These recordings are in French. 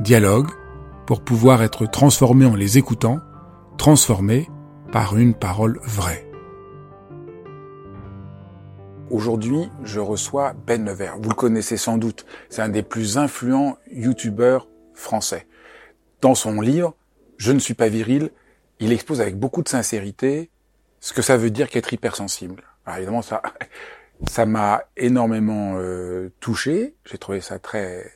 Dialogue pour pouvoir être transformé en les écoutant, transformé par une parole vraie. Aujourd'hui, je reçois Ben Nevers. Vous le connaissez sans doute. C'est un des plus influents youtubeurs français. Dans son livre, Je ne suis pas viril, il expose avec beaucoup de sincérité ce que ça veut dire qu'être hypersensible. Alors évidemment, ça, ça m'a énormément euh, touché. J'ai trouvé ça très,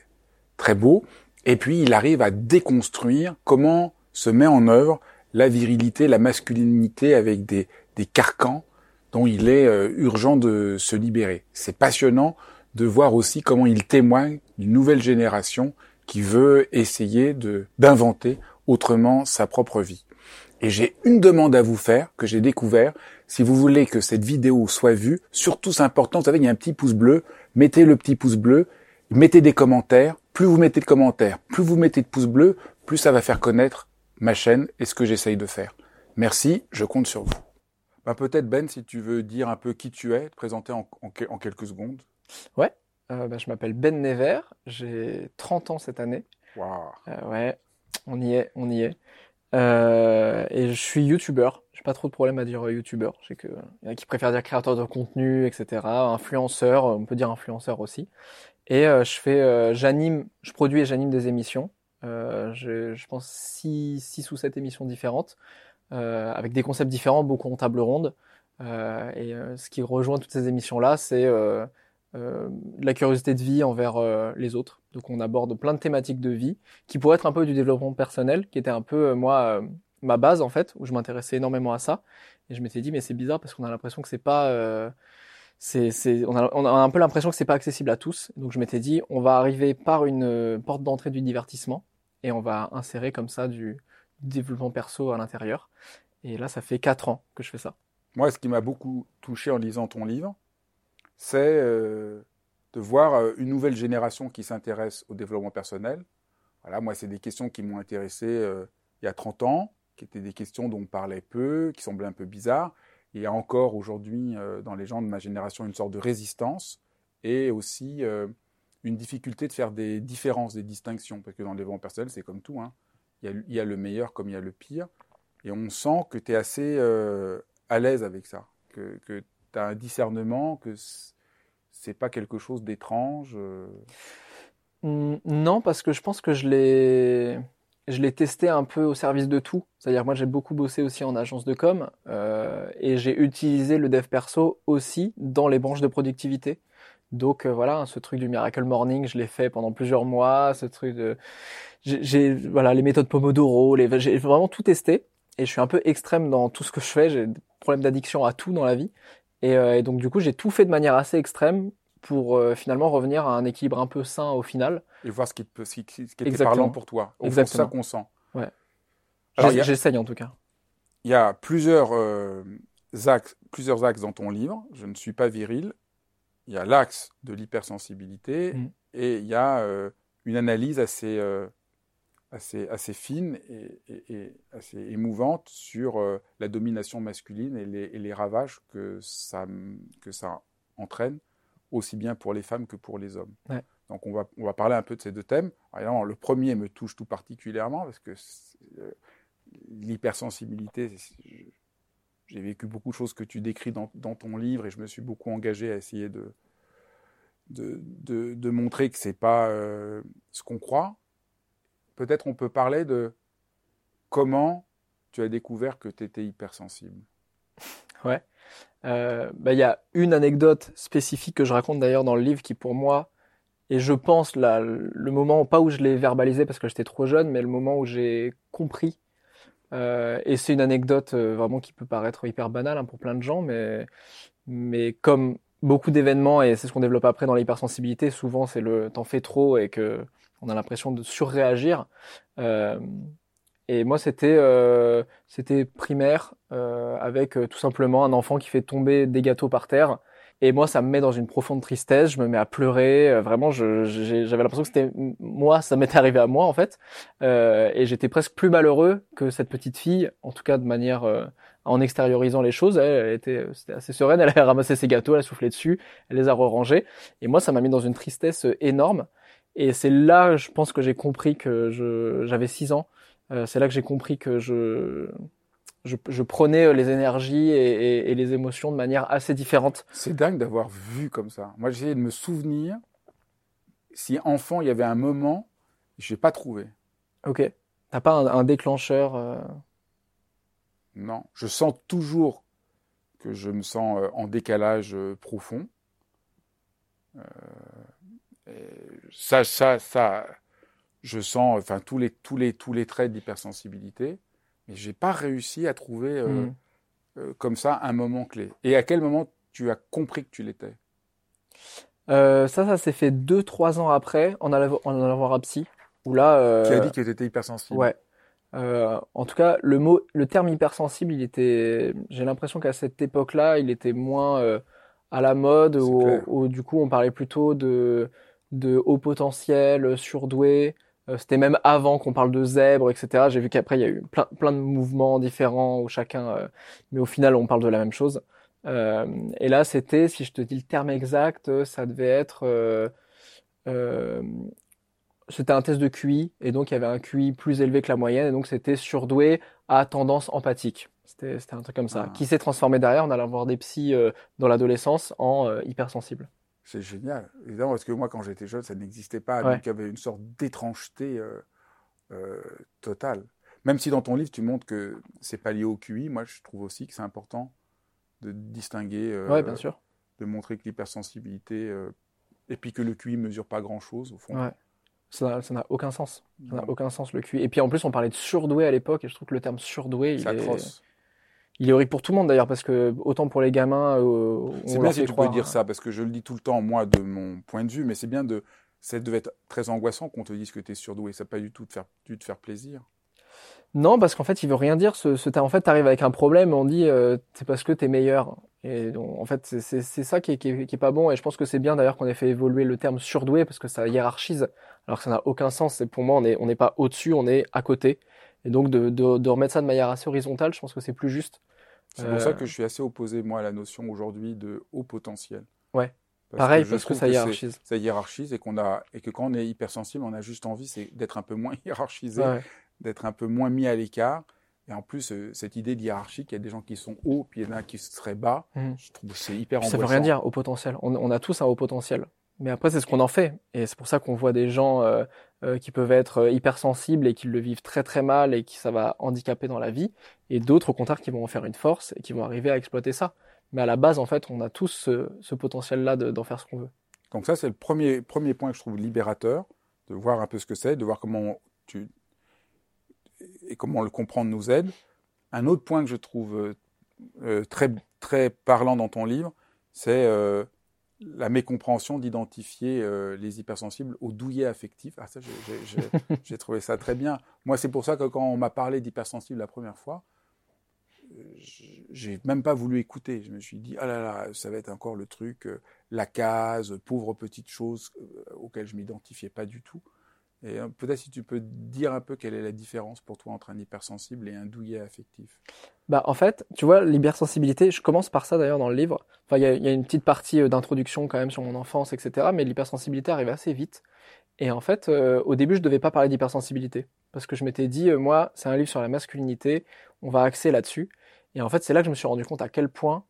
très beau. Et puis, il arrive à déconstruire comment se met en œuvre la virilité, la masculinité avec des, des carcans dont il est euh, urgent de se libérer. C'est passionnant de voir aussi comment il témoigne d'une nouvelle génération qui veut essayer de d'inventer autrement sa propre vie. Et j'ai une demande à vous faire que j'ai découvert. Si vous voulez que cette vidéo soit vue, surtout c'est important, vous savez, il y a un petit pouce bleu. Mettez le petit pouce bleu, mettez des commentaires. Plus vous mettez de commentaires, plus vous mettez de pouces bleus, plus ça va faire connaître ma chaîne et ce que j'essaye de faire. Merci, je compte sur vous. Bah, peut-être Ben, si tu veux dire un peu qui tu es, te présenter en, quelques secondes. Ouais, euh, bah, je m'appelle Ben Never, j'ai 30 ans cette année. Waouh. Euh, ouais, on y est, on y est. Euh, et je suis youtubeur. J'ai pas trop de problème à dire youtubeur. Je sais qu'il y en a qui préfèrent dire créateur de contenu, etc. Influenceur, on peut dire influenceur aussi. Et je fais, j'anime, je produis et j'anime des émissions. je, je pense 6 six, ou 7 émissions différentes. Euh, avec des concepts différents, beaucoup en table ronde. Euh, et euh, ce qui rejoint toutes ces émissions-là, c'est la curiosité de vie envers les autres. Donc on aborde plein de thématiques de vie qui pourraient être un peu du développement personnel, qui était un peu moi ma base en fait, où je m'intéressais énormément à ça. Et je m'étais dit mais c'est bizarre parce qu'on a l'impression que c'est pas on, a, un peu l'impression que c'est pas accessible à tous. Donc je m'étais dit, on va arriver par une porte d'entrée du divertissement et on va insérer comme ça du, développement perso à l'intérieur. Et là, ça fait quatre ans que je fais ça. Moi, ce qui m'a beaucoup touché en lisant ton livre, c'est euh, de voir euh, une nouvelle génération qui s'intéresse au développement personnel. Voilà, moi, c'est des questions qui m'ont intéressé euh, il y a 30 ans, qui étaient des questions dont on parlait peu, qui semblaient un peu bizarres. Il y a encore aujourd'hui, dans les gens de ma génération, une sorte de résistance et aussi une difficulté de faire des différences, des distinctions. Parce que dans le développement personnel, c'est comme tout. Hein il y, a, le meilleur comme il y a le pire. Et on sent que tu es assez euh, à l'aise avec ça, que, tu as un discernement, que c'est pas quelque chose d'étrange. Euh. Non, parce que je pense que je l'ai je l'ai testé un peu au service de tout. C'est-à-dire moi j'ai beaucoup bossé aussi en agence de com euh, et j'ai utilisé le dev perso aussi dans les branches de productivité. Donc voilà, ce truc du Miracle Morning, je l'ai fait pendant plusieurs mois. Ce truc de j'ai voilà les méthodes Pomodoro, les j'ai vraiment tout testé et je suis un peu extrême dans tout ce que je fais. J'ai des problèmes d'addiction à tout dans la vie et, euh, et donc du coup j'ai tout fait de manière assez extrême pour euh, finalement revenir à un équilibre un peu sain au final. Et voir ce qui, peut, ce qui, était parlant pour toi. C'est ça qu'on sent. Ouais. J'essaye en tout cas. Il y a plusieurs euh, axes, plusieurs axes dans ton livre. Je ne suis pas viril. Il y a l'axe de l'hypersensibilité mm. et il y a une analyse assez assez, assez fine et, assez émouvante sur euh, la domination masculine et les, les, ravages que ça, que ça entraîne, aussi bien pour les femmes que pour les hommes. Donc on va, on va parler un peu de ces deux thèmes. Alors, le premier me touche tout particulièrement parce que euh, l'hypersensibilité, j'ai vécu beaucoup de choses que tu décris dans, dans, ton livre et je me suis beaucoup engagé à essayer de, de, de, montrer que c'est pas euh, ce qu'on croit, peut-être on peut parler de comment tu as découvert que tu étais hypersensible Ouais. Euh, bah, il y a une anecdote spécifique que je raconte d'ailleurs dans le livre qui pour moi et je pense là le moment pas où je l'ai verbalisé parce que j'étais trop jeune mais le moment où j'ai compris euh, et c'est une anecdote euh, vraiment qui peut paraître hyper banale hein, pour plein de gens mais mais comme beaucoup d'événements et c'est ce qu'on développe après dans l'hypersensibilité souvent c'est le t'en fais trop et que on a l'impression de surréagir euh, et moi, c'était euh, c'était primaire euh, avec euh, tout simplement un enfant qui fait tomber des gâteaux par terre. Et moi, ça me met dans une profonde tristesse. Je me mets à pleurer. Euh, vraiment, j'avais l'impression que c'était moi, ça m'était arrivé à moi en fait. Euh, et j'étais presque plus malheureux que cette petite fille, en tout cas de manière en extériorisant les choses. Elle, était, c'était assez sereine. Elle a ramassé ses gâteaux, elle a soufflé dessus, elle les a rangés. Et moi, ça m'a mis dans une tristesse énorme. Et c'est là, je pense que j'ai compris que j'avais six ans euh, c'est là que j'ai compris que je, je, prenais euh, les énergies et, les émotions de manière assez différente. C'est dingue d'avoir vu comme ça. Moi, j'essayais de me souvenir si enfant, il y avait un moment, je n'ai pas trouvé. Ok. T'as pas un, déclencheur euh? Non. Je sens toujours que je me sens en décalage profond. ça, ça, ça, je sens enfin tous les tous les tous les traits d'hypersensibilité, mais j'ai pas réussi à trouver euh, hmm. euh, comme ça un moment clé. Et à quel moment tu as compris que tu l'étais? Euh, Ça, ça s'est fait deux trois ans après en allant, en allant voir un psy. Où là, qui a dit que tu étais hypersensible. Ouais. en tout cas, le mot, le terme hypersensible, il était. J'ai l'impression qu'à cette époque-là, il était moins à la mode, ou du coup, on parlait plutôt de de haut potentiel, surdoué, c'était même avant qu'on parle de zèbre, etc. J'ai vu qu'après il y a eu plein, plein de mouvements différents où chacun, euh, mais au final on parle de la même chose. Euh, et là c'était, si je te dis le terme exact, ça devait être, c'était un test de QI et donc il y avait un QI plus élevé que la moyenne et donc c'était surdoué à tendance empathique. C'était, un truc comme ça, ah. qui s'est transformé derrière. On allait voir des psys dans l'adolescence en hypersensible. C'est génial, évidemment, parce que moi, quand j'étais jeune, ça n'existait pas. Donc, il y avait une sorte d'étrangeté euh, euh, totale. Même si dans ton livre, tu montres que c'est pas lié au QI, moi, je trouve aussi que c'est important de distinguer, euh, bien sûr. de montrer que l'hypersensibilité, et puis que le QI mesure pas grand-chose, au fond. Ouais. Ça n'a aucun sens. Ça n'a aucun sens, le QI. Et puis, en plus, on parlait de surdoué à l'époque, et je trouve que le terme surdoué, il est... Il est horrible pour tout le monde d'ailleurs, parce que autant pour les gamins. Euh, c'est bien si tu peux dire ça, parce que je le dis tout le temps, moi, de mon point de vue, mais c'est bien de. Ça devait être très angoissant qu'on te dise que tu es surdoué. Ça n'a pas du tout te faire, dû te faire plaisir. Non, parce qu'en fait, il veut rien dire. Ce, ce en fait, tu arrives avec un problème, on dit euh, c'est parce que tu es meilleur. Et donc, en fait, c'est ça qui est, qui, est, qui est, pas bon. Et je pense que c'est bien d'ailleurs qu'on ait fait évoluer le terme surdoué parce que ça hiérarchise. Alors que ça n'a aucun sens. C'est pour moi, on n'est on n'est pas au-dessus, on est à côté. Et donc de, de, de, remettre ça de manière assez horizontale, je pense que c'est plus juste. C'est pour ça euh. que je suis assez opposé, moi, à la notion aujourd'hui de haut potentiel. Ouais. Pareil, parce que ça hiérarchise. ça hiérarchise et, qu'on a, et que quand on est hypersensible, on a juste envie c'est d'être un peu moins hiérarchisé, d'être un peu moins mis à l'écart. Et en plus, euh, cette idée de hiérarchie, qu'il y a des gens qui sont hauts, puis il y en a qui seraient bas, mmh. je trouve que c'est hyper Ça veut rien dire, haut potentiel. On, on, a tous un haut potentiel. Mais après, c'est ce qu'on en fait. Et c'est pour ça qu'on voit des gens euh, euh, qui peuvent être euh, hypersensibles et qui le vivent très très mal et qui ça va handicaper dans la vie. Et d'autres, au contraire, qui vont en faire une force et qui vont arriver à exploiter ça. Mais à la base, en fait, on a tous ce, potentiel-là d'en faire ce qu'on veut. Donc ça, c'est le premier, premier point que je trouve libérateur, de voir un peu ce que c'est, de voir comment tu... et comment le comprendre nous aide. Un autre point que je trouve euh, très, très parlant dans ton livre, c'est la mécompréhension d'identifier euh, les hypersensibles au douillet affectif. Ah ça, j'ai trouvé ça très bien. Moi, c'est pour ça que quand on m'a parlé d'hypersensible la première fois, euh, j'ai même pas voulu écouter. Je me suis dit, ah là là, ça va être encore le truc, euh, la case, pauvre petite chose auquel je m'identifiais pas du tout. Et peut-être si tu peux dire un peu quelle est la différence pour toi entre un hypersensible et un douillet affectif. Bah en fait, tu vois, l'hypersensibilité, je commence par ça d'ailleurs dans le livre. Enfin, il y a, une petite partie euh, d'introduction quand même sur mon enfance, etc. Mais l'hypersensibilité arrive assez vite. Et en fait, euh, au début, je devais pas parler d'hypersensibilité parce que je m'étais dit, euh, moi, c'est un livre sur la masculinité, on va axer là-dessus. Et en fait, c'est là que je me suis rendu compte à quel point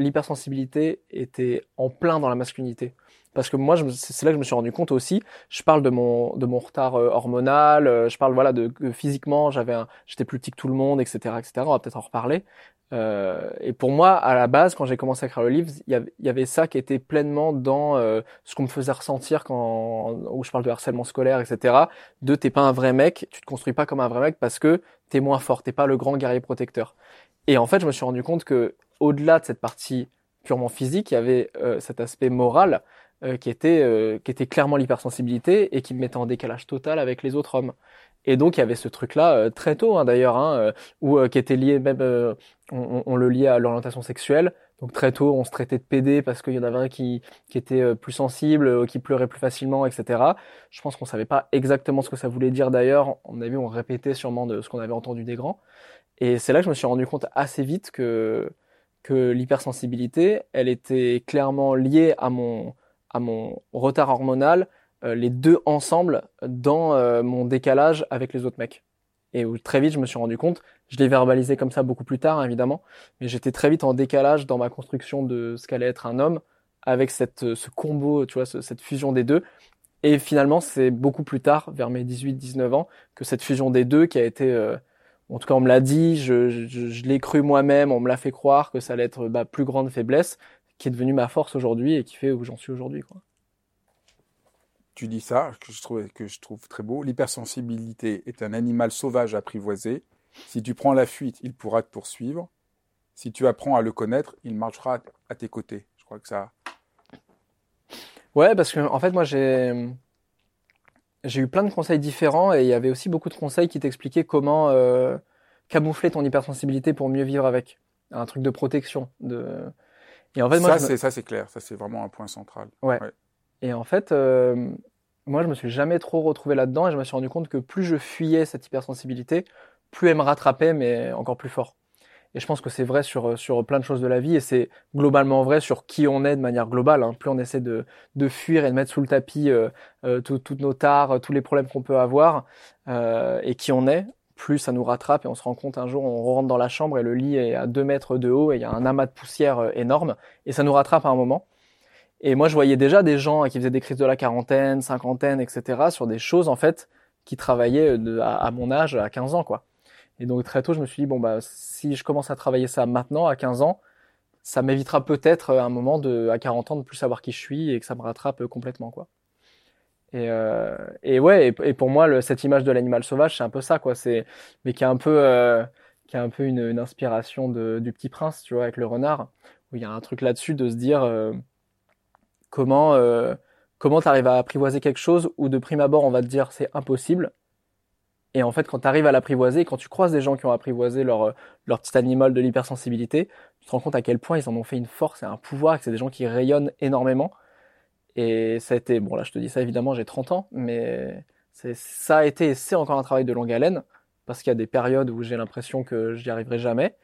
l'hypersensibilité était en plein dans la masculinité. Parce que moi, c'est là que je me suis rendu compte aussi. Je parle de mon de mon retard euh, hormonal. Euh, je parle voilà de que physiquement, j'avais j'étais plus petit que tout le monde, etc., etc. On va peut-être en reparler. Euh, et pour moi, à la base, quand j'ai commencé à écrire le livre, il y, avait, ça qui était pleinement dans euh, ce qu'on me faisait ressentir quand où je parle de harcèlement scolaire, etc. De t'es pas un vrai mec, tu te construis pas comme un vrai mec parce que t'es moins fort, t'es pas le grand guerrier protecteur. Et en fait, je me suis rendu compte que au-delà de cette partie purement physique, il y avait euh, cet aspect moral euh, qui était euh, qui était clairement l'hypersensibilité et qui me mettait en décalage total avec les autres hommes. Et donc il y avait ce truc-là euh, très tôt hein, d'ailleurs, hein, où qui était lié même, on, on, le liait à l'orientation sexuelle. Donc très tôt, on se traitait de PD parce qu'il y en avait un qui, qui était plus sensible, qui pleurait plus facilement, etc. Je pense qu'on savait pas exactement ce que ça voulait dire d'ailleurs. On a vu, on répétait sûrement de ce qu'on avait entendu des grands. Et c'est là que je me suis rendu compte assez vite que que l'hypersensibilité, elle était clairement liée à mon à mon retard hormonal, euh, les deux ensemble dans euh, mon décalage avec les autres mecs. Et où très vite je me suis rendu compte, je l'ai verbalisé comme ça beaucoup plus tard évidemment, mais j'étais très vite en décalage dans ma construction de ce qu'allait être un homme avec cette, ce combo, tu vois, cette fusion des deux. Et finalement, c'est beaucoup plus tard, vers mes 18-19 ans, que cette fusion des deux qui a été, euh, en tout cas on me l'a dit, je, je, je l'ai cru moi-même, on me l'a fait croire que ça allait être ma plus grande faiblesse qui est devenu ma force aujourd'hui et qui fait où j'en suis aujourd'hui. Quoi. Tu dis ça, que je trouve, que je trouve très beau. L'hypersensibilité est un animal sauvage apprivoisé. Si tu prends la fuite, il pourra te poursuivre. Si tu apprends à le connaître, il marchera à tes côtés. Je crois que ça. Ouais, parce que en fait, moi, j'ai j'ai eu plein de conseils différents et il y avait aussi beaucoup de conseils qui t'expliquaient comment euh, camoufler ton hypersensibilité pour mieux vivre avec. Un truc de protection, de et en fait, moi, ça, c'est ça, c'est clair. Ça, c'est vraiment un point central. Ouais. Et en fait, euh, moi, je me suis jamais trop retrouvé là-dedans et je me suis rendu compte que plus je fuyais cette hypersensibilité, plus elle me rattrapait, mais encore plus fort. Et je pense que c'est vrai sur, sur plein de choses de la vie et c'est globalement vrai sur qui on est de manière globale. Hein. Plus on essaie de, de fuir et de mettre sous le tapis euh, euh, toutes nos tares, tous les problèmes qu'on peut avoir euh, et qui on est, plus ça nous rattrape et on se rend compte un jour, on rentre dans la chambre et le lit est à 2 mètres de haut et il y a un amas de poussière euh, énorme et ça nous rattrape à un moment. Et moi, je voyais déjà des gens qui faisaient des crises de la quarantaine, cinquantaine, etc. sur des choses, en fait, qui travaillaient de, à, mon âge, à 15 ans, quoi. Et donc, très tôt, je me suis dit, bon, bah, si je commence à travailler ça maintenant, à 15 ans, ça m'évitera peut-être à un moment de, à 40 ans, de plus savoir qui je suis et que ça me rattrape complètement, quoi. Et, euh, et ouais, et, pour moi, cette image de l'animal sauvage, c'est un peu ça, quoi. C'est, mais qui est un peu, euh, qui a un peu une, une inspiration de, du Petit Prince, tu vois, avec le renard, où il y a un truc là-dessus de se dire euh, comment, euh, comment t'arrives à apprivoiser quelque chose où de prime abord on va te dire c'est impossible, et en fait, quand tu arrives à l'apprivoiser, quand tu croises des gens qui ont apprivoisé leur, leur petit animal de l'hypersensibilité, tu te rends compte à quel point ils en ont fait une force et un pouvoir, que c'est des gens qui rayonnent énormément. Et ça a été, bon là je te dis ça évidemment, j'ai 30 ans, mais ça a été c'est encore un travail de longue haleine, parce qu'il y a des périodes où j'ai l'impression que j'y arriverai jamais.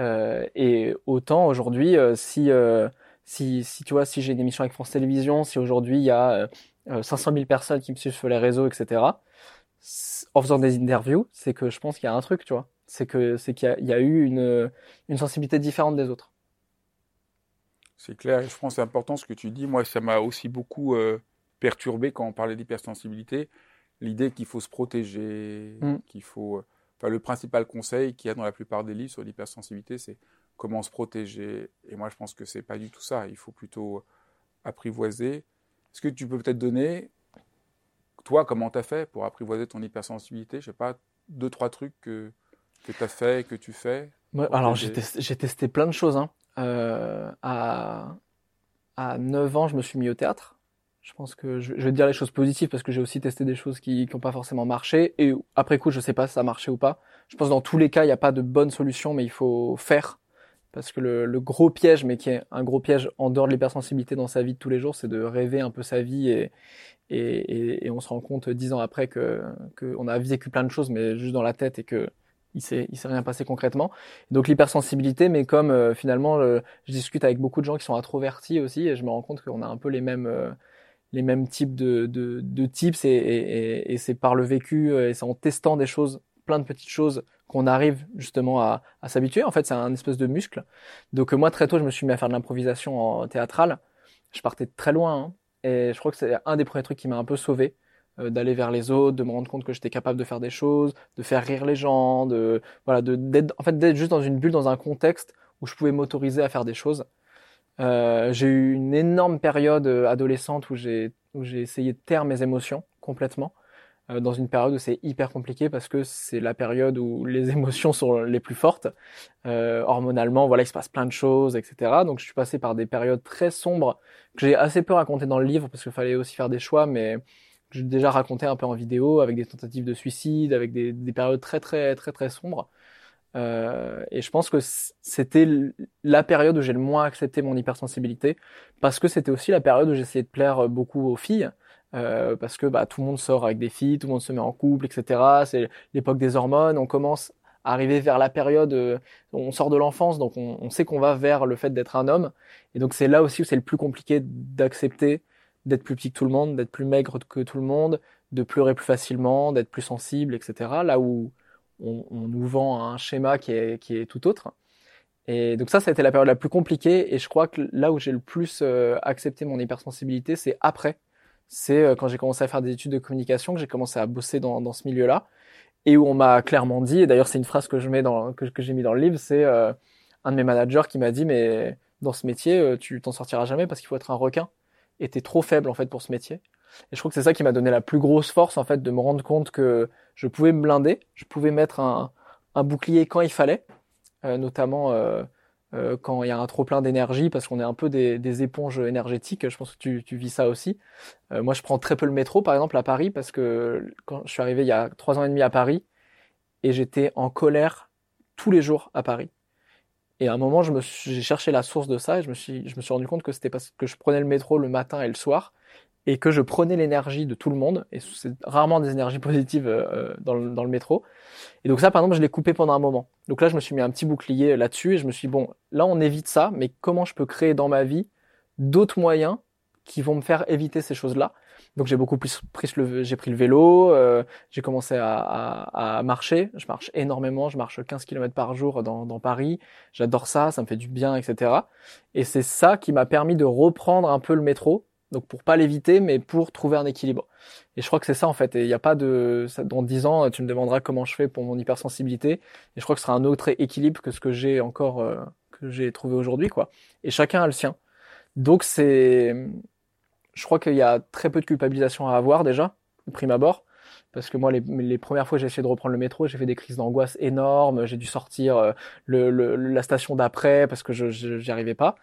Euh, et autant aujourd'hui, euh, si, euh, si, si tu vois, si j'ai une émission avec France Télévisions, si aujourd'hui il y a 500 000 personnes qui me suivent sur les réseaux, etc., en faisant des interviews, c'est que je pense qu'il y a un truc, tu vois. C'est que c'est qu'il y, y, a eu une, une sensibilité différente des autres. C'est clair, je pense que c'est important ce que tu dis. Moi, ça m'a aussi beaucoup euh, perturbé quand on parlait d'hypersensibilité. L'idée qu'il faut se protéger, mm. qu'il faut. Euh, enfin, le principal conseil qu'il y a dans la plupart des livres sur l'hypersensibilité, c'est comment se protéger. Et moi, je pense que c'est pas du tout ça. Il faut plutôt apprivoiser. Est-ce que tu peux peut-être donner, toi, comment tu as fait pour apprivoiser ton hypersensibilité? Je sais pas, deux, trois trucs que, que tu as fait, que tu fais? Alors, j'ai testé, testé, plein de choses. Hein. Euh, à, à 9 ans, je me suis mis au théâtre. Je pense que je, vais te dire les choses positives parce que j'ai aussi testé des choses qui n'ont pas forcément marché. Et après coup, je sais pas si ça a marché ou pas. Je pense que dans tous les cas, il n'y a pas de bonne solution, mais il faut faire. Parce que le, le, gros piège, mais qui est un gros piège en dehors de l'hypersensibilité dans sa vie de tous les jours, c'est de rêver un peu sa vie et, et, et, et on se rend compte dix ans après que qu'on a vécu plein de choses, mais juste dans la tête et que il s'est il s'est rien passé concrètement. Donc l'hypersensibilité, mais comme euh, finalement je discute avec beaucoup de gens qui sont introvertis aussi, et je me rends compte qu'on a un peu les mêmes euh, les mêmes types de de, tips et, et, et c'est par le vécu euh, et c'est en testant des choses, plein de petites choses qu'on arrive justement à, s'habituer. En fait, c'est un espèce de muscle. Donc moi, très tôt, je me suis mis à faire de l'improvisation en théâtrale. Je partais très loin, hein, et je crois que c'est un des premiers trucs qui m'a un peu sauvé euh, d'aller vers les autres, de me rendre compte que j'étais capable de faire des choses, de faire rire les gens, de voilà, de d'être en fait d'être juste dans une bulle, dans un contexte où je pouvais m'autoriser à faire des choses. Euh, j'ai eu une énorme période euh, adolescente où j'ai où j'ai essayé de taire mes émotions complètement euh, dans une période où c'est hyper compliqué parce que c'est la période où les émotions sont les plus fortes. Euh, hormonalement, voilà, il se passe plein de choses, etc. Donc je suis passé par des périodes très sombres que j'ai assez peu racontées dans le livre parce qu'il fallait aussi faire des choix, mais j'ai déjà raconté un peu en vidéo avec des tentatives de suicide, avec des, des périodes très très très très sombres. Euh, et je pense que c'était la période où j'ai le moins accepté mon hypersensibilité, parce que c'était aussi la période où j'essayais de plaire beaucoup aux filles, euh, parce que bah, tout le monde sort avec des filles, tout le monde se met en couple, etc. C'est l'époque des hormones, on commence à arriver vers la période, euh, on sort de l'enfance, donc on, on sait qu'on va vers le fait d'être un homme, et donc c'est là aussi où c'est le plus compliqué d'accepter d'être plus petit que tout le monde, d'être plus maigre que tout le monde, de pleurer plus facilement, d'être plus sensible, etc. Là où on, nous vend un schéma qui est, qui est tout autre. Et donc ça, ça a été la période la plus compliquée. Et je crois que là où j'ai le plus euh, accepté mon hypersensibilité, c'est après. C'est euh, quand j'ai commencé à faire des études de communication que j'ai commencé à bosser dans, dans ce milieu-là. Et où on m'a clairement dit, et d'ailleurs c'est une phrase que je mets dans que, que j'ai mis dans le livre, c'est euh, un de mes managers qui m'a dit mais dans ce métier tu t'en sortiras jamais parce qu'il faut être un requin et t'es trop faible en fait pour ce métier. Et je crois que c'est ça qui m'a donné la plus grosse force en fait de me rendre compte que je pouvais me blinder, je pouvais mettre un, un bouclier quand il fallait, euh, notamment euh, euh, quand il y a un trop plein d'énergie parce qu'on est un peu des, éponges énergétiques. Je pense que tu, tu vis ça aussi. Euh, moi, je prends très peu le métro, par exemple, à Paris parce que quand je suis arrivé il y a trois ans et demi à Paris et j'étais en colère tous les jours à Paris. Et à un moment, j'ai cherché la source de ça et je me suis, je me suis rendu compte que c'était parce que je prenais le métro le matin et le soir et que je prenais l'énergie de tout le monde, et c'est rarement des énergies positives euh, dans, le, dans, le, métro. Et donc ça, par exemple, je l'ai coupé pendant un moment. Donc là, je me suis mis un petit bouclier là-dessus, et je me suis dit, bon, là, on évite ça, mais comment je peux créer dans ma vie d'autres moyens qui vont me faire éviter ces choses-là? Donc j'ai beaucoup plus pris le, j'ai pris le vélo, euh, j'ai commencé à, à, à, marcher. Je marche énormément, je marche 15 km par jour dans, dans Paris. J'adore ça, ça me fait du bien, etc. Et c'est ça qui m'a permis de reprendre un peu le métro donc pour pas l'éviter, mais pour trouver un équilibre. Et je crois que c'est ça en fait. Et il n'y a pas de, dans dix ans, tu me demanderas comment je fais pour mon hypersensibilité. Et je crois que ce sera un autre équilibre que ce que j'ai encore, euh, que j'ai trouvé aujourd'hui, quoi. Et chacun a le sien. Donc c'est, je crois qu'il y a très peu de culpabilisation à avoir déjà, de prime abord. Parce que moi, les, les premières fois j'ai essayé de reprendre le métro, j'ai fait des crises d'angoisse énormes. J'ai dû sortir euh, le, la station d'après parce que je n'y arrivais pas.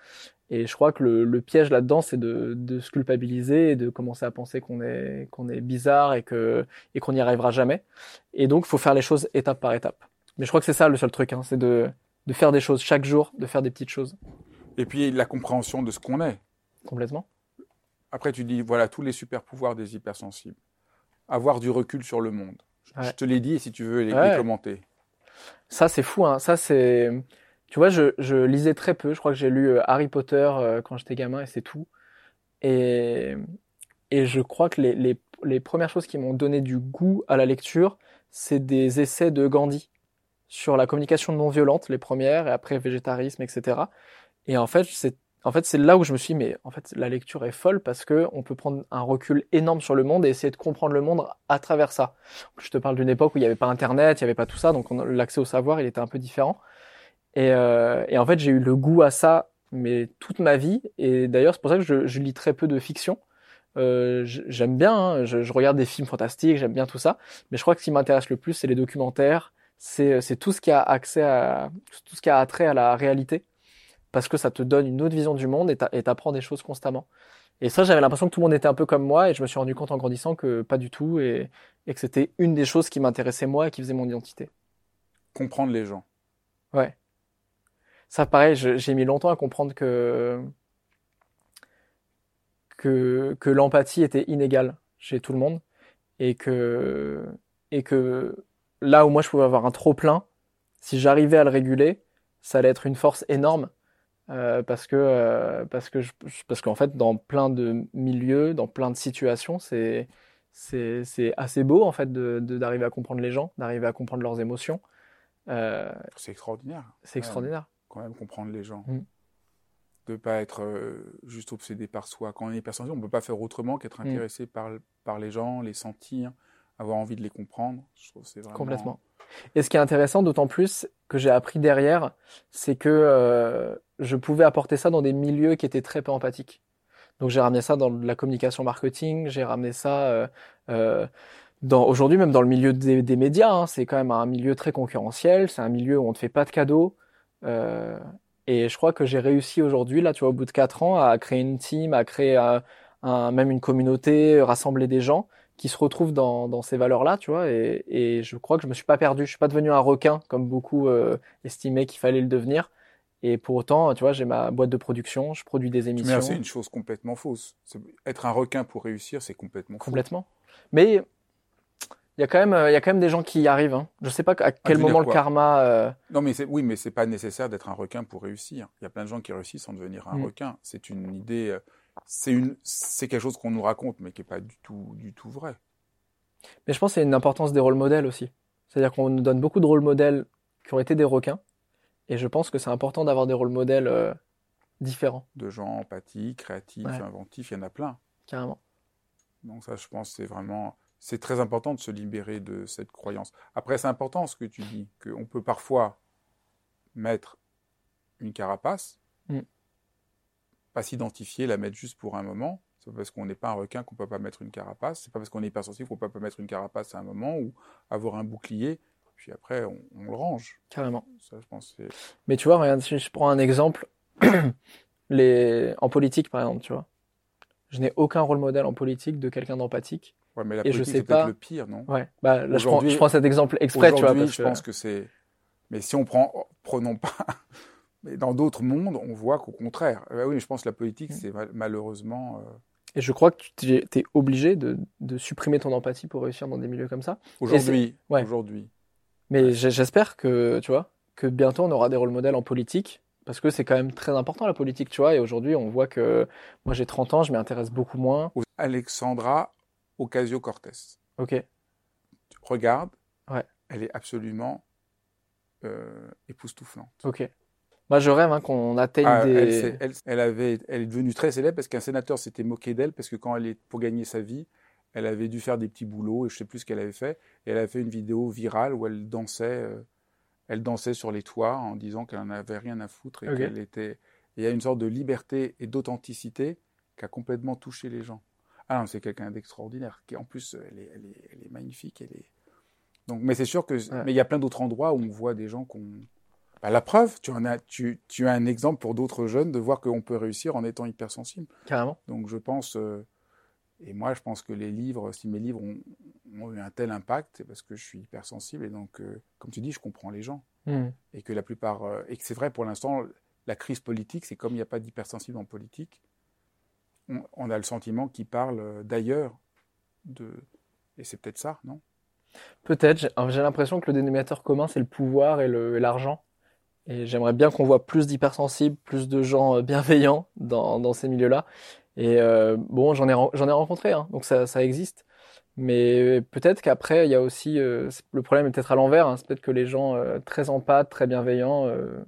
Et je crois que le, le piège là-dedans, c'est de, de, se culpabiliser et de commencer à penser qu'on est, qu'on est bizarre et que et qu'on n'y arrivera jamais. Et donc, il faut faire les choses étape par étape. Mais je crois que c'est ça le seul truc, hein, c'est de, de faire des choses chaque jour, de faire des petites choses. Et puis la compréhension de ce qu'on est. Complètement. Après, tu dis voilà tous les super pouvoirs des hypersensibles. Avoir du recul sur le monde. Ouais. Je te l'ai dit, si tu veux les, ouais. les commenter. Ça, c'est fou. Hein. Ça, c'est tu vois, je, je, lisais très peu. Je crois que j'ai lu euh, Harry Potter euh, quand j'étais gamin et c'est tout. Et, et je crois que les, les, les premières choses qui m'ont donné du goût à la lecture, c'est des essais de Gandhi sur la communication non violente, les premières, et après végétarisme, etc. Et en fait, c'est en fait, là où je me suis dit, mais en fait, la lecture est folle parce que on peut prendre un recul énorme sur le monde et essayer de comprendre le monde à travers ça. Je te parle d'une époque où il n'y avait pas Internet, il n'y avait pas tout ça, donc l'accès au savoir, il était un peu différent. Et, euh, et en fait, j'ai eu le goût à ça, mais toute ma vie. Et d'ailleurs, c'est pour ça que je, je, lis très peu de fiction. Euh, j'aime bien, hein, je, je, regarde des films fantastiques, j'aime bien tout ça. Mais je crois que ce qui m'intéresse le plus, c'est les documentaires. C'est tout ce qui a accès à tout ce qui a attrait à la réalité, parce que ça te donne une autre vision du monde et t'apprends des choses constamment. Et ça, j'avais l'impression que tout le monde était un peu comme moi, et je me suis rendu compte en grandissant que pas du tout, et, et que c'était une des choses qui m'intéressait moi et qui faisait mon identité. Comprendre les gens. Ouais. Ça, pareil, j'ai mis longtemps à comprendre que que, que l'empathie était inégale chez tout le monde et que et que là où moi je pouvais avoir un trop plein, si j'arrivais à le réguler, ça allait être une force énorme euh, parce que euh, parce que je, parce qu'en fait dans plein de milieux, dans plein de situations, c'est c'est c'est assez beau en fait de d'arriver à comprendre les gens, d'arriver à comprendre leurs émotions Euh, c'est extraordinaire. C'est extraordinaire. Quand même comprendre les gens. Mm. De pas être euh, juste obsédé par soi. Quand on est hypersensible, on ne peut pas faire autrement qu'être Mm. intéressé par, par les gens, les sentir, avoir envie de les comprendre. Je trouve que c'est vraiment... Complètement. Et ce qui est intéressant, d'autant plus que j'ai appris derrière, c'est que euh, je pouvais apporter ça dans des milieux qui étaient très peu empathiques. Donc j'ai ramené ça dans la communication marketing, j'ai ramené ça euh, euh, dans aujourd'hui même dans le milieu des, des médias. hein. c'est quand même un milieu très concurrentiel, c'est un milieu où on ne fait pas de cadeaux. Euh, et je crois que j'ai réussi aujourd'hui, là, tu vois, au bout de quatre ans, à créer une team, à créer un- un- même une communauté, rassembler des gens qui se retrouvent dans, dans ces valeurs-là, tu vois. Et, et je crois que je me suis pas perdu. Je suis pas devenu un requin comme beaucoup euh, estimaient qu'il fallait le devenir. Et pour autant, tu vois, j'ai ma boîte de production, je produis des Mais émissions. c'est une chose complètement fausse. Être un requin pour réussir, c'est complètement faux. Complètement. Mais il y a quand même, euh, il y a quand même des gens qui y arrivent. Hein. Je sais pas à quel moment le karma. euh, Non, mais c'est, oui, mais c'est pas nécessaire d'être un requin pour réussir. Il y a plein de gens qui réussissent sans devenir un Mm. requin. C'est une idée, euh, c'est une, c'est quelque chose qu'on nous raconte, mais qui est pas du tout, du tout vrai. Mais je pense a une importance des rôles modèles aussi. C'est-à-dire qu'on nous donne beaucoup de rôles modèles qui ont été des requins. Et je pense que c'est important d'avoir des rôles modèles euh, différents, De gens empathiques, créatifs, Ouais. inventifs, il y en a plein. carrément. Donc ça, je pense, c'est vraiment, c'est très important de se libérer de cette croyance. Après, c'est important ce que tu dis, qu'on peut parfois mettre une carapace, Mm. pas s'identifier, la mettre juste pour un moment. C'est pas parce qu'on n'est pas un requin qu'on peut pas mettre une carapace. C'est pas parce qu'on est hypersensible qu'on peut pas mettre une carapace à un moment ou avoir un bouclier. Puis après, on, on le range. Carrément. Ça, je pense, Mais tu vois, regarde, si je prends un exemple, les... en politique par exemple, tu vois. Je n'ai aucun rôle modèle en politique de quelqu'un d'empathique. Ouais, mais la Et je sais pas- le pire, non? Ouais. Bah, là, je prends, je prends cet exemple exprès, tu vois. Parce je que- pense que c'est. Mais si on prend, prenons pas. Mais dans d'autres mondes, on voit qu'au contraire. Eh oui, mais je pense que la politique, Mm. c'est mal- malheureusement. euh, Et je crois que tu es obligé de, de supprimer ton empathie pour réussir dans des milieux comme ça. Aujourd'hui, ouais. aujourd'hui. Mais j'espère que, tu vois, que bientôt on aura des rôles modèles en politique, parce que c'est quand même très important la politique, tu vois. Et aujourd'hui, on voit que moi j'ai 30 ans, je m'y intéresse beaucoup moins. Alexandra Ocasio-Cortez. Ok, Regarde. Ouais. Elle est absolument euh, époustouflante. ok. Moi je rêve hein, qu'on atteigne Ah, des. elle, elle avait, elle est devenue très célèbre parce qu'un sénateur s'était moqué d'elle parce que quand elle est pour gagner sa vie, elle avait dû faire des petits boulots et je sais plus ce qu'elle avait fait. Et elle a fait une vidéo virale où elle dansait, euh, elle dansait sur les toits en disant qu'elle n'en avait rien à foutre et qu'elle était. et Il y a une sorte de liberté et d'authenticité qui a complètement touché les gens. Ah c'est quelqu'un d'extraordinaire. Qui en plus, elle est, elle est, elle est magnifique. Elle est. Donc, mais c'est sûr que. Ouais. Mais il y a plein d'autres endroits où on voit des gens qu'on. Bah, la preuve, tu, en as, tu, tu as un exemple pour d'autres jeunes de voir qu'on peut réussir en étant hypersensible. Carrément. Donc je pense, euh, et moi je pense que les livres, si mes livres ont, ont eu un tel impact, c'est parce que je suis hypersensible et donc, euh, comme tu dis, je comprends les gens. Hmm. Et que la plupart, euh, et que c'est vrai pour l'instant, la crise politique, c'est comme il n'y a pas d'hypersensible en politique, on, on a le sentiment qu'ils parlent euh, d'ailleurs. De... Et c'est peut-être ça, non? Peut-être. J'ai l'impression que le dénominateur commun c'est le pouvoir et l'argent. Et j'aimerais bien qu'on voit plus d'hypersensibles, plus de gens euh, bienveillants dans, dans ces milieux-là. Et euh, bon, j'en ai, j'en ai rencontré, hein, donc ça, ça existe. Mais peut-être qu'après, il y a aussi, euh, le problème est peut-être à l'envers. hein, c'est peut-être que les gens euh, très empathes, très bienveillants, euh,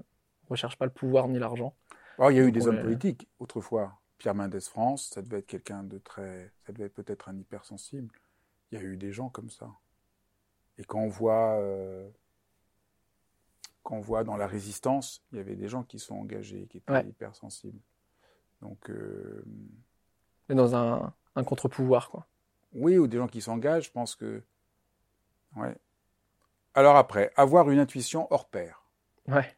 recherchent pas le pouvoir ni l'argent. Alors, il y a eu des hommes politiques autrefois. Pierre Mendès France, ça devait être quelqu'un de très. Ça devait être peut-être un hypersensible. Il y a eu des gens comme ça. Et quand on voit. euh, quand on voit dans la résistance, il y avait des gens qui sont engagés, qui étaient Ouais. hypersensibles. Donc, euh, Mais dans un, un contre-pouvoir, quoi. oui, ou des gens qui s'engagent, je pense que. Ouais. Alors après, avoir une intuition hors pair. Ouais.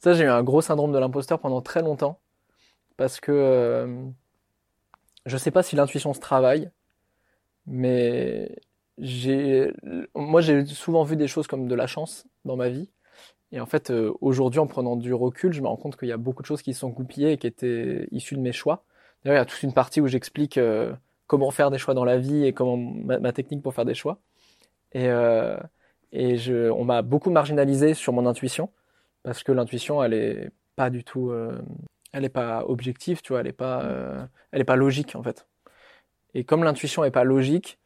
Ça, j'ai eu un gros syndrome de l'imposteur pendant très longtemps. Parce que euh, je sais pas si l'intuition se travaille, mais j'ai, moi, j'ai souvent vu des choses comme de la chance dans ma vie. Et en fait, euh, aujourd'hui, en prenant du recul, je me rends compte qu'il y a beaucoup de choses qui sont goupillées et qui étaient issues de mes choix. D'ailleurs, il y a toute une partie où j'explique euh, comment faire des choix dans la vie et comment ma, technique pour faire des choix. Et, euh, et je, on m'a beaucoup marginalisé sur mon intuition parce que l'intuition, elle est pas du tout, elle est pas objective, tu vois, elle est pas, euh, elle est pas logique en fait. Et comme l'intuition est pas logique,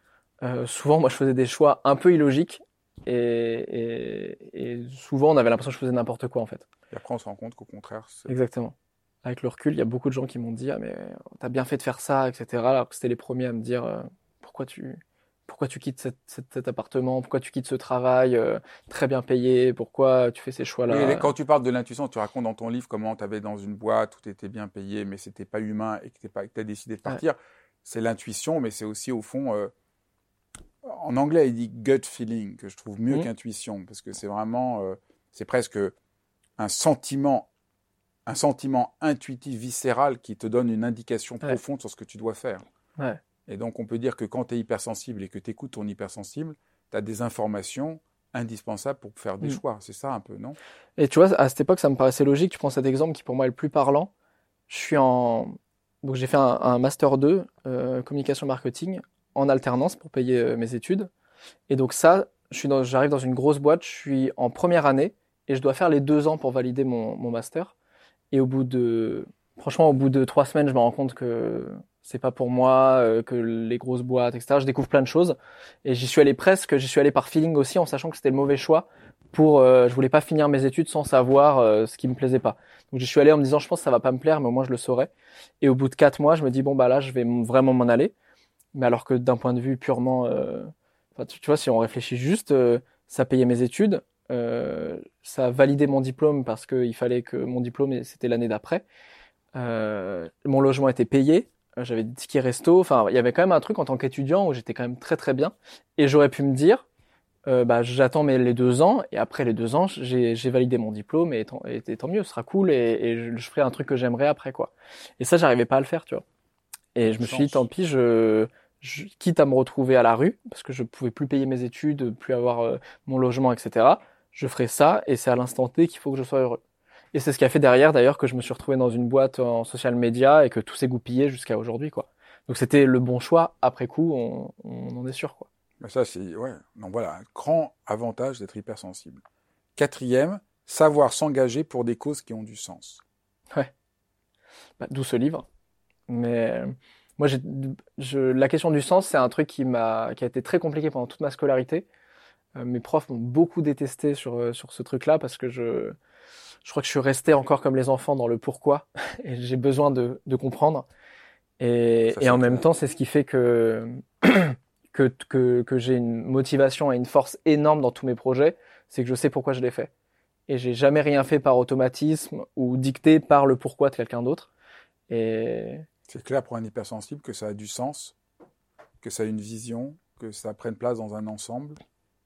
euh, souvent moi je faisais des choix un peu illogiques Et, et, souvent, on avait l'impression que je faisais n'importe quoi, en fait. Et après, on se rend compte qu'au contraire, Exactement. Avec le recul, il y a beaucoup de gens qui m'ont dit Ah, mais t'as bien fait de faire ça, etc. Alors que c'était les premiers à me dire euh, Pourquoi tu, pourquoi tu quittes cet appartement, pourquoi tu quittes ce travail euh, très bien payé, pourquoi tu fais ces choix-là? Et quand tu parles de l'intuition, tu racontes dans ton livre comment tu avais dans une boîte, tout était bien payé, mais c'était pas humain et que tu as décidé de partir. C'est l'intuition, mais c'est aussi au fond, euh, en anglais, il dit gut feeling, que je trouve mieux mmh. qu'intuition, parce que c'est vraiment, euh, c'est presque un sentiment, un sentiment intuitif, viscéral, qui te donne une indication profonde sur ce que tu dois faire. Ouais. Et donc, on peut dire que quand tu es hypersensible et que tu écoutes ton hypersensible, tu as des informations indispensables pour faire des mm. choix. C'est ça un peu, non? Et tu vois, à cette époque, ça me paraissait logique. Tu prends cet exemple qui, pour moi, est le plus parlant. Je suis en. Donc, j'ai fait un, Master 2, euh, communication marketing, en alternance pour payer euh, mes études. Et donc, ça, j'arrive dans, dans une grosse boîte, je suis en première année et je dois faire les deux ans pour valider mon, mon master. Et au bout de. Franchement, au bout de trois semaines, je me rends compte que c'est pas pour moi, euh, que les grosses boîtes, etc. Je découvre plein de choses et j'y suis allé presque, j'y suis allé par feeling aussi, en sachant que c'était le mauvais choix. Pour, euh, je voulais pas finir mes études sans savoir euh, ce qui me plaisait pas. Donc j'y suis allé en me disant, je pense que ça va pas me plaire, mais au moins je le saurais. Et au bout de quatre mois, je me dis bon bah là, je vais vraiment m'en aller. Mais alors que d'un point de vue purement, tu, tu, vois, si on réfléchit juste, ça payait mes études, ça validait mon diplôme parce qu'il fallait que mon diplôme c'était l'année d'après. Mon logement était payé, euh, j'avais des tickets resto. Enfin, il y avait quand même un truc en tant qu'étudiant où j'étais quand même très très bien. Et j'aurais pu me dire, euh, bah, j'attends mes les deux ans et après les deux ans, j'ai validé mon diplôme et tant, et, tant mieux, ce sera cool et, et je, ferai un truc que j'aimerais après quoi. Et ça, j'arrivais pas à le faire, tu vois. Et je me suis dit, tant pis, je, je, quitte à me retrouver à la rue parce que je pouvais plus payer mes études, plus avoir euh, mon logement, etc. Je ferai ça et c'est à l'instant T qu'il faut que je sois heureux. Et c'est ce qui a fait derrière d'ailleurs que je me suis retrouvé dans une boîte en social media et que tout s'est goupillé jusqu'à aujourd'hui quoi. Donc c'était le bon choix. Après coup, on, en est sûr quoi. ça c'est ouais. Donc voilà, un grand avantage d'être hypersensible. Quatrième, savoir s'engager pour des causes qui ont du sens. Ouais. Bah, D'où ce livre. Mais moi, je, la question du sens, c'est un truc qui m'a, qui a été très compliqué pendant toute ma scolarité. Euh, mes profs m'ont beaucoup détesté sur euh, sur ce truc-là parce que je je crois que je suis resté encore comme les enfants dans le pourquoi et j'ai besoin de, de, comprendre. Et, et en même temps, c'est ce qui fait que, que, que, que j'ai une motivation et une force énorme dans tous mes projets, c'est que je sais pourquoi je l'ai fait. Et j'ai jamais rien fait par automatisme ou dicté par le pourquoi de quelqu'un d'autre. Et c'est clair pour un hypersensible que ça a du sens, que ça a une vision, que ça prenne place dans un ensemble,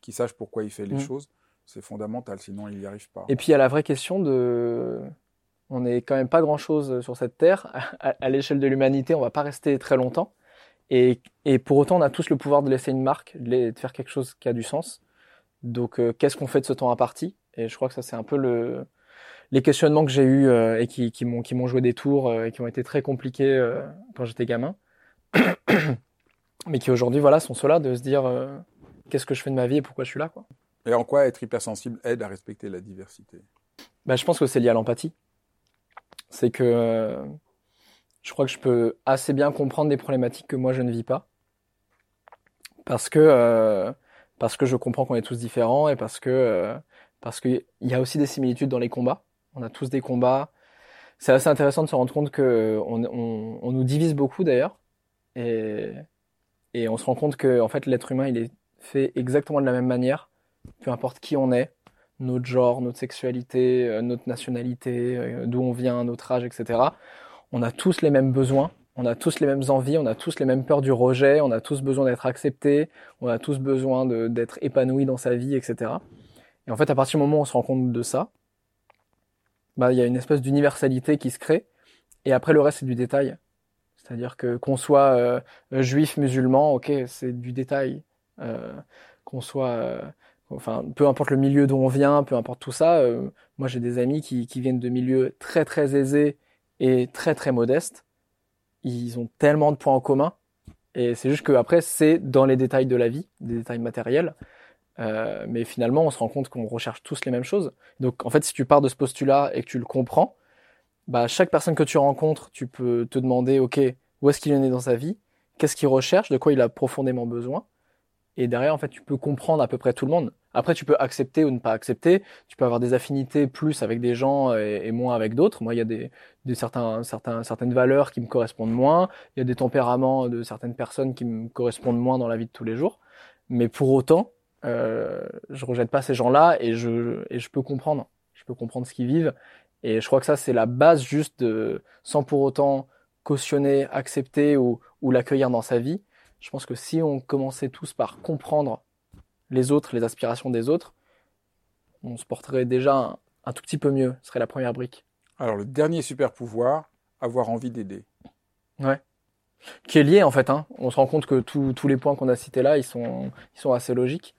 qu'il sache pourquoi il fait les mmh. choses c'est fondamental, sinon il n'y arrive pas. Et puis il y a la vraie question de. On n'est quand même pas grand-chose sur cette terre. À, l'échelle de l'humanité, on va pas rester très longtemps. Et, et, pour autant, on a tous le pouvoir de laisser une marque, de faire quelque chose qui a du sens. Donc, euh, qu'est-ce qu'on fait de ce temps imparti? Et je crois que ça, c'est un peu le, les questionnements que j'ai eus euh, et qui, qui m'ont joué des tours euh, et qui ont été très compliqués quand j'étais gamin, mais qui aujourd'hui, voilà, sont ceux-là de se dire qu'est-ce que je fais de ma vie et pourquoi je suis là, quoi. Et en quoi être hypersensible aide à respecter la diversité? Bah, Je pense que c'est lié à l'empathie. C'est que euh, je crois que je peux assez bien comprendre des problématiques que moi je ne vis pas. Parce que, euh, parce que je comprends qu'on est tous différents et parce que euh, parce qu'il y a aussi des similitudes dans les combats. On a tous des combats. C'est assez intéressant de se rendre compte que on, on, on nous divise beaucoup d'ailleurs. Et, et on se rend compte que en fait l'être humain il est fait exactement de la même manière peu importe qui on est, notre genre, notre sexualité, euh, notre nationalité, euh, d'où on vient, notre âge, etc. On a tous les mêmes besoins, on a tous les mêmes envies, on a tous les mêmes peurs du rejet, on a tous besoin d'être accepté, on a tous besoin d'être épanoui dans sa vie, etc. Et en fait, à partir du moment où on se rend compte de ça, bah, il y a une espèce d'universalité qui se crée, et après le reste c'est du détail. C'est-à-dire que qu'on soit euh, juif, musulman, ok, c'est du détail. qu'on soit enfin, peu importe le milieu d'où on vient, peu importe tout ça, euh, moi j'ai des amis qui, qui, viennent de milieux très très aisés et très très modestes. Ils ont tellement de points en commun. Et c'est juste que après, c'est dans les détails de la vie, des détails matériels. Euh, mais finalement, on se rend compte qu'on recherche tous les mêmes choses. Donc, en fait, si tu pars de ce postulat et que tu le comprends, bah, chaque personne que tu rencontres, tu peux te demander, OK, où est-ce qu'il en est dans sa vie? Qu'est-ce qu'il recherche? De quoi il a profondément besoin? Et derrière, en fait, tu peux comprendre à peu près tout le monde. Après, tu peux accepter ou ne pas accepter. Tu peux avoir des affinités plus avec des gens et, moins avec d'autres. Moi, il y a des, des certains, certains, certaines valeurs qui me correspondent moins. Il y a des tempéraments de certaines personnes qui me correspondent moins dans la vie de tous les jours. Mais pour autant, euh, je rejette pas ces gens-là et je, et je peux comprendre. Je peux comprendre ce qu'ils vivent. Et je crois que ça, c'est la base juste de, sans pour autant cautionner, accepter ou, ou l'accueillir dans sa vie. Je pense que si on commençait tous par comprendre les autres, les aspirations des autres, on se porterait déjà un, tout petit peu mieux. Ce serait la première brique. Alors le dernier super pouvoir, avoir envie d'aider. Ouais. Qui est lié en fait. Hein. On se rend compte que tous les points qu'on a cités là, ils sont, ils sont assez logiques.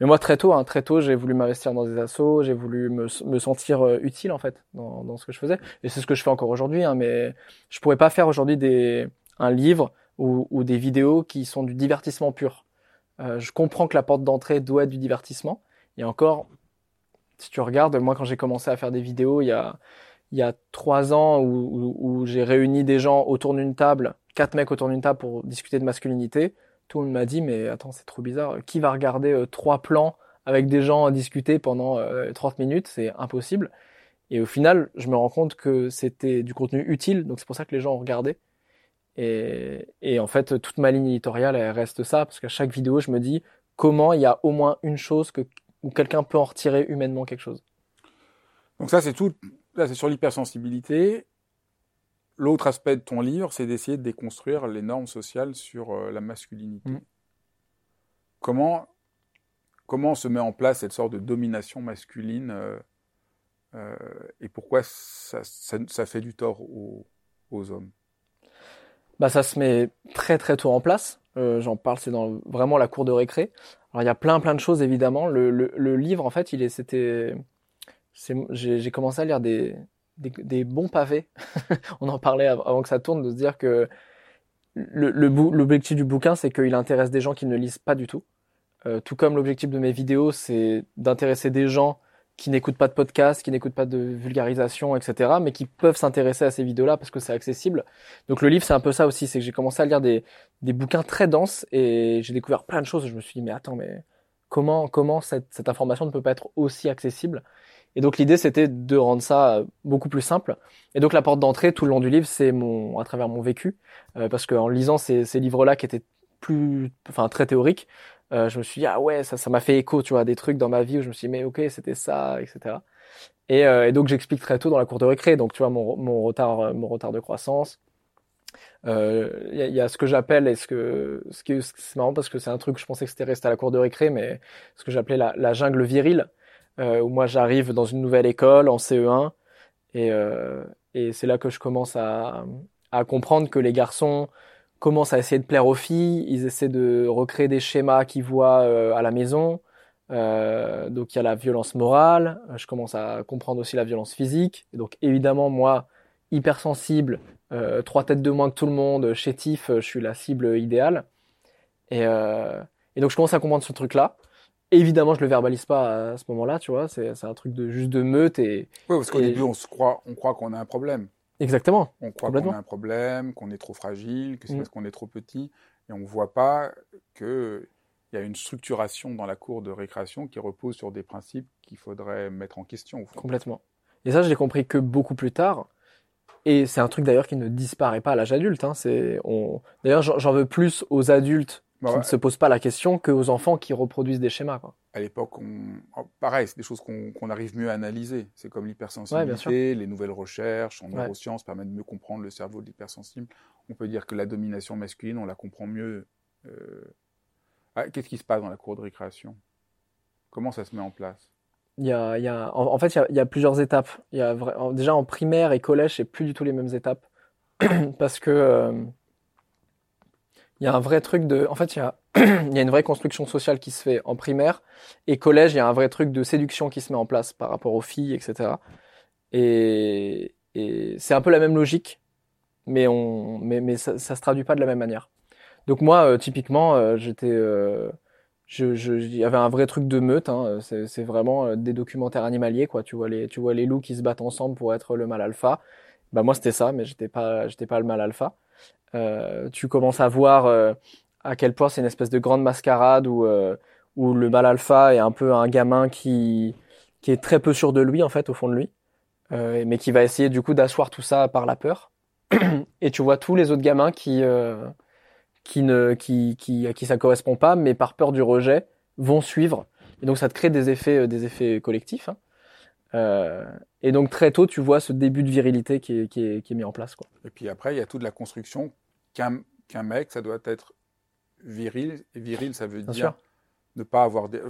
Mais moi très tôt, hein, très tôt, j'ai voulu m'investir dans des assos, j'ai voulu me, me, sentir euh, utile en fait dans, dans, ce que je faisais. Et c'est ce que je fais encore aujourd'hui. Hein, mais je pourrais pas faire aujourd'hui des un livre ou, ou, des vidéos qui sont du divertissement pur. Euh, je comprends que la porte d'entrée doit être du divertissement. Et encore, si tu regardes, moi quand j'ai commencé à faire des vidéos il y a, il y a trois ans où, où, j'ai réuni des gens autour d'une table, quatre mecs autour d'une table pour discuter de masculinité, tout le monde m'a dit mais attends c'est trop bizarre, qui va regarder euh, trois plans avec des gens à discuter pendant euh, 30 minutes, c'est impossible. Et au final, je me rends compte que c'était du contenu utile, donc c'est pour ça que les gens ont regardé. Et, et, en fait, toute ma ligne éditoriale, elle reste ça, parce qu'à chaque vidéo, je me dis comment il y a au moins une chose que, où quelqu'un peut en retirer humainement quelque chose. Donc ça, c'est tout. Là, c'est sur l'hypersensibilité. L'autre aspect de ton livre, c'est d'essayer de déconstruire les normes sociales sur euh, la masculinité. Mm. Comment, comment se met en place cette sorte de domination masculine euh, euh, et pourquoi ça, ça, ça, fait du tort aux, aux hommes? Bah, ça se met très très tôt en place. Euh, J'en parle, c'est dans vraiment la cour de récré. Alors il y a plein plein de choses évidemment. Le, le, le livre en fait, il est, c'était, j'ai commencé à lire des, des, des bons pavés. On en parlait avant que ça tourne, de se dire que le, l'objectif du bouquin, c'est qu'il intéresse des gens qui ne lisent pas du tout. Euh, tout comme l'objectif de mes vidéos, c'est d'intéresser des gens qui n'écoutent pas de podcast, qui n'écoutent pas de vulgarisation, etc., mais qui peuvent s'intéresser à ces vidéos-là parce que c'est accessible. Donc le livre, c'est un peu ça aussi, c'est que j'ai commencé à lire des, des bouquins très denses et j'ai découvert plein de choses. je me suis dit, mais attends, mais comment, comment cette, cette information ne peut pas être aussi accessible? Et donc l'idée, c'était de rendre ça beaucoup plus simple. Et donc la porte d'entrée tout le long du livre, c'est mon, à travers mon vécu, euh, parce qu'en lisant ces, ces livres-là qui étaient plus, enfin très théoriques, euh, je me suis dit ah ouais ça ça m'a fait écho tu vois des trucs dans ma vie où je me suis dit mais ok c'était ça etc et, euh, et donc j'explique très tôt dans la cour de récré. Donc tu vois mon, mon retard euh, mon retard de croissance il y, a, ce que j'appelle est-ce que ce qui c'est marrant parce que c'est un truc je pensais que c'était resté à la cour de récré mais ce que j'appelais la, la jungle virile où moi j'arrive dans une nouvelle école en CE1 et et c'est là que je commence à à comprendre que les garçons commencent à essayer de plaire aux filles, ils essaient de recréer des schémas qu'ils voient euh, à la maison. Euh, donc il y a la violence morale, euh, je commence à comprendre aussi la violence physique. Et donc évidemment moi, hypersensible, euh, trois têtes de moins que tout le monde, chétif, je suis la cible idéale. Et, et donc je commence à comprendre ce truc-là. Évidemment, je le verbalise pas à ce moment-là, tu vois. C'est un truc de juste de meute et. Oui, parce qu'au début, on se croit, on croit qu'on a un problème. Exactement. On croit qu'on a un problème, qu'on est trop fragile, que c'est mm. parce qu'on est trop petit, et on ne voit pas qu'il y a une structuration dans la cour de récréation qui repose sur des principes qu'il faudrait mettre en question. Complètement. Et ça, je l'ai compris que beaucoup plus tard. Et c'est un truc d'ailleurs qui ne disparaît pas à l'âge adulte. Hein. On... D'ailleurs, j'en veux plus aux adultes bah qui ne se posent pas la question qu'aux enfants qui reproduisent des schémas. Quoi. À l'époque, on... Oh, pareil, c'est des choses qu'on arrive mieux à analyser. C'est comme l'hypersensibilité, les nouvelles recherches en neurosciences permettent de mieux comprendre le cerveau de l'hypersensible. On peut dire que la domination masculine, on la comprend mieux. Euh... Ah, Qu'est-ce qui se passe dans la cour de récréation? Comment ça se met en place? Il y a, il y a, en, fait, il y a, il y a, plusieurs étapes. Il y a, déjà en primaire et collège, c'est plus du tout les mêmes étapes parce que euh, il y a un vrai truc de, en fait, il y a, il y a une vraie construction sociale qui se fait en primaire et collège, il y a un vrai truc de séduction qui se met en place par rapport aux filles, etc. Et, et c'est un peu la même logique, mais on, mais, mais ça, ça se traduit pas de la même manière. Donc moi, euh, typiquement, euh, j'étais, euh, je, il y avait un vrai truc de meute. Hein, c'est vraiment euh, des documentaires animaliers, quoi. Tu vois les, tu vois les loups qui se battent ensemble pour être le mâle alpha. Bah moi c'était ça, mais j'étais pas, j'étais pas le mâle alpha. Euh, tu commences à voir, euh, à quel point c'est une espèce de grande mascarade où, euh, où le mal alpha est un peu un gamin qui, qui est très peu sûr de lui, en fait, au fond de lui, euh, mais qui va essayer du coup d'asseoir tout ça par la peur. Et tu vois tous les autres gamins qui, euh, qui ne, qui, qui, à qui ça correspond pas, mais par peur du rejet, vont suivre. Et donc ça te crée des effets, des effets collectifs. Hein. Et donc très tôt, tu vois ce début de virilité qui est, qui est, mis en place. Et puis après, il y a toute la construction qu'un qu'un mec, ça doit être viril. Et viril, ça veut Bien dire sûr. ne pas avoir. Des...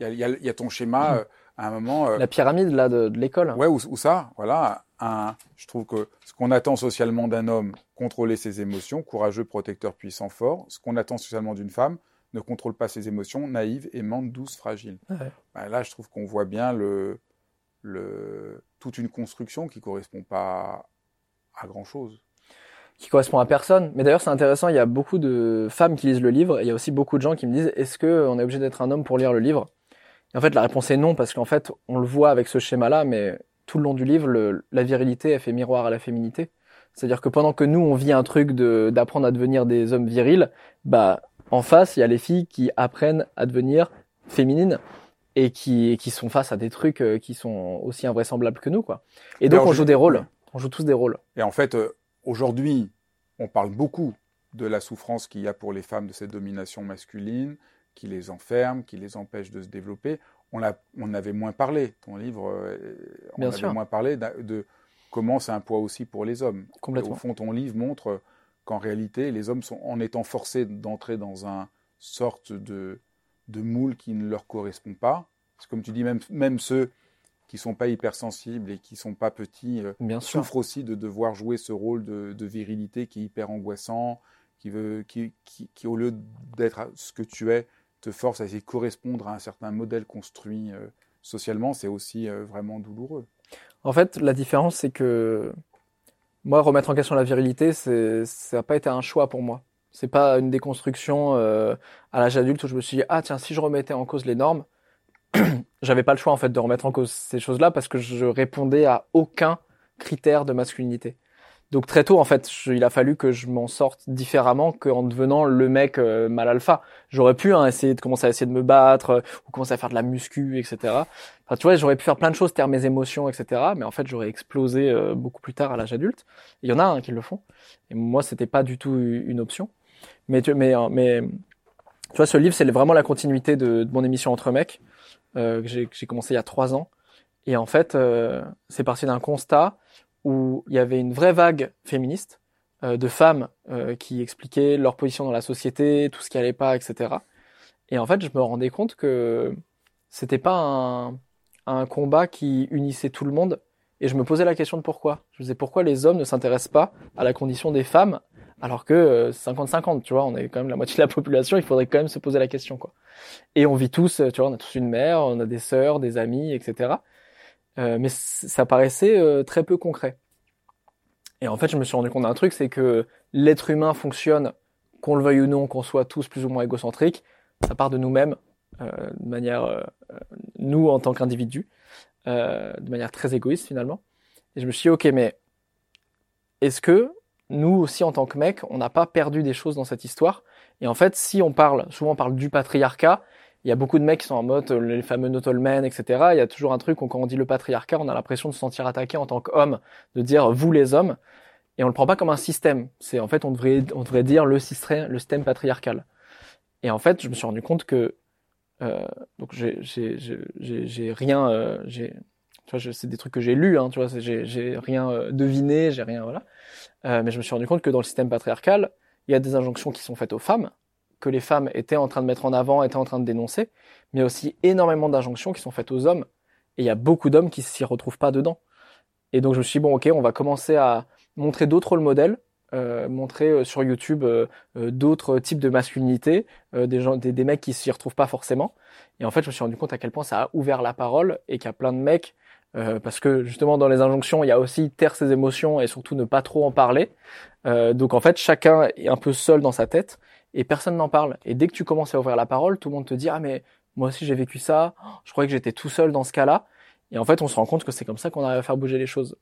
Il, y a, il, y a, il y a ton schéma Mhm. euh, à un moment. euh, La pyramide là de, de l'école. Ouais, ou, ou ça, voilà. Un, je trouve que ce qu'on attend socialement d'un homme, contrôler ses émotions, courageux, protecteur, puissant, fort. Ce qu'on attend socialement d'une femme, ne contrôle pas ses émotions, naïve, aimante, douce, fragile. Ouais. Ben là, je trouve qu'on voit bien le, le, toute une construction qui correspond pas à grand chose. Qui correspond à personne. Mais d'ailleurs, c'est intéressant, il y a beaucoup de femmes qui lisent le livre, et il y a aussi beaucoup de gens qui me disent est-ce que on est obligé d'être un homme pour lire le livre? Et en fait, la réponse est non, parce qu'en fait, on le voit avec ce schéma-là, mais tout le long du livre, le- la virilité, elle fait miroir à la féminité. C'est-à-dire que pendant que nous, on vit un truc de d'apprendre à devenir des hommes virils, bah, en face, il y a les filles qui apprennent à devenir féminines et qui, et qui sont face à des trucs euh, qui sont aussi invraisemblables que nous, quoi. Et donc, on joue des rôles. On joue tous des rôles. Et en fait, euh, aujourd'hui, on parle beaucoup de la souffrance qu'il y a pour les femmes de cette domination masculine, qui les enferme, qui les empêche de se développer. On, a, on avait moins parlé. Ton livre, euh, on Bien avait sûr. moins parlé de comment c'est un poids aussi pour les hommes. Complètement. Au fond, ton livre montre qu'en réalité, les hommes sont, en étant forcés d'entrer dans un sorte de, de moule qui ne leur correspond pas. Parce que comme tu dis, même, même ceux qui sont pas hypersensibles et qui sont pas petits euh, Bien sûr. souffre aussi de devoir jouer ce rôle de, de virilité qui est hyper angoissant, qui, veut, qui, qui, qui, au lieu d'être ce que tu es, te force à essayer de correspondre à un certain modèle construit euh, socialement, c'est aussi euh, vraiment douloureux. En fait, la différence, c'est que moi, remettre en question la virilité, ça n'a pas été un choix pour moi. C'est pas une déconstruction euh, à l'âge adulte où je me suis dit, ah tiens, si je remettais en cause les normes, j'avais pas le choix en fait de remettre en cause ces choses-là parce que je répondais à aucun critère de masculinité. Donc très tôt, en fait, il a fallu que je m'en sorte différemment qu'en devenant le mec euh, mal alpha. J'aurais pu hein, essayer de commencer à essayer de me battre euh, ou commencer à faire de la muscu, etc. Tu vois, j'aurais pu faire plein de choses, taire mes émotions, etc. Mais en fait, j'aurais explosé euh, beaucoup plus tard à l'âge adulte. Il y en a hein, qui le font. Et moi, c'était pas du tout une option. Mais tu, mais, mais tu vois, ce livre, c'est vraiment la continuité de, mon émission Entre mecs que j'ai que j'ai commencé il y a trois ans. Et en fait, euh, c'est parti d'un constat où il y avait une vraie vague féministe euh, de femmes euh, qui expliquaient leur position dans la société, tout ce qui allait pas, etc. Et en fait, je me rendais compte que c'était pas un, un combat qui unissait tout le monde. Et je me posais la question de pourquoi. Je me disais pourquoi les hommes ne s'intéressent pas à la condition des femmes alors que euh, 50-50, tu vois, on est quand même la moitié de la population, il faudrait quand même se poser la question, quoi. Et on vit tous, euh, tu vois, on a tous une mère, on a des sœurs, des amis, etc. Euh, mais ça paraissait euh, très peu concret. Et en fait, je me suis rendu compte d'un truc, c'est que l'être humain fonctionne, qu'on le veuille ou non, qu'on soit tous plus ou moins égocentriques, ça part de nous-mêmes, euh, de manière, euh, euh, nous en tant qu'individus, euh, de manière très égoïste finalement. Et je me suis dit, ok, mais est-ce que nous aussi en tant que mecs, on n'a pas perdu des choses dans cette histoire Et en fait, si on parle, souvent on parle du patriarcat, il y a beaucoup de mecs qui sont en mode euh, les fameux not all men, etc. Il y a toujours un truc où quand on dit le patriarcat, on a l'impression de se sentir attaqué en tant qu'homme, de dire vous les hommes, et on le prend pas comme un système. C'est en fait on devrait on devrait dire le système patriarcal. Et en fait, je me suis rendu compte que euh, donc j'ai rien euh, tu vois c'est des trucs que j'ai lus hein, tu vois j'ai rien euh, deviné j'ai rien voilà. Euh, mais je me suis rendu compte que dans le système patriarcal il y a des injonctions qui sont faites aux femmes que les femmes étaient en train de mettre en avant étaient en train de dénoncer mais aussi énormément d'injonctions qui sont faites aux hommes et il y a beaucoup d'hommes qui s'y retrouvent pas dedans. Et donc je me suis dit bon ok on va commencer à montrer d'autres rôles modèles euh, montrer euh, sur YouTube euh, euh, d'autres types de masculinité euh, des gens des, des mecs qui s'y retrouvent pas forcément. Et en fait, je me suis rendu compte à quel point ça a ouvert la parole et qu'il y a plein de mecs, euh, parce que justement dans les injonctions, il y a aussi taire ses émotions et surtout ne pas trop en parler. Euh, donc en fait, chacun est un peu seul dans sa tête et personne n'en parle. Et dès que tu commences à ouvrir la parole, tout le monde te dit ah mais moi aussi j'ai vécu ça. Je croyais que j'étais tout seul dans ce cas-là. Et en fait, on se rend compte que c'est comme ça qu'on arrive à faire bouger les choses.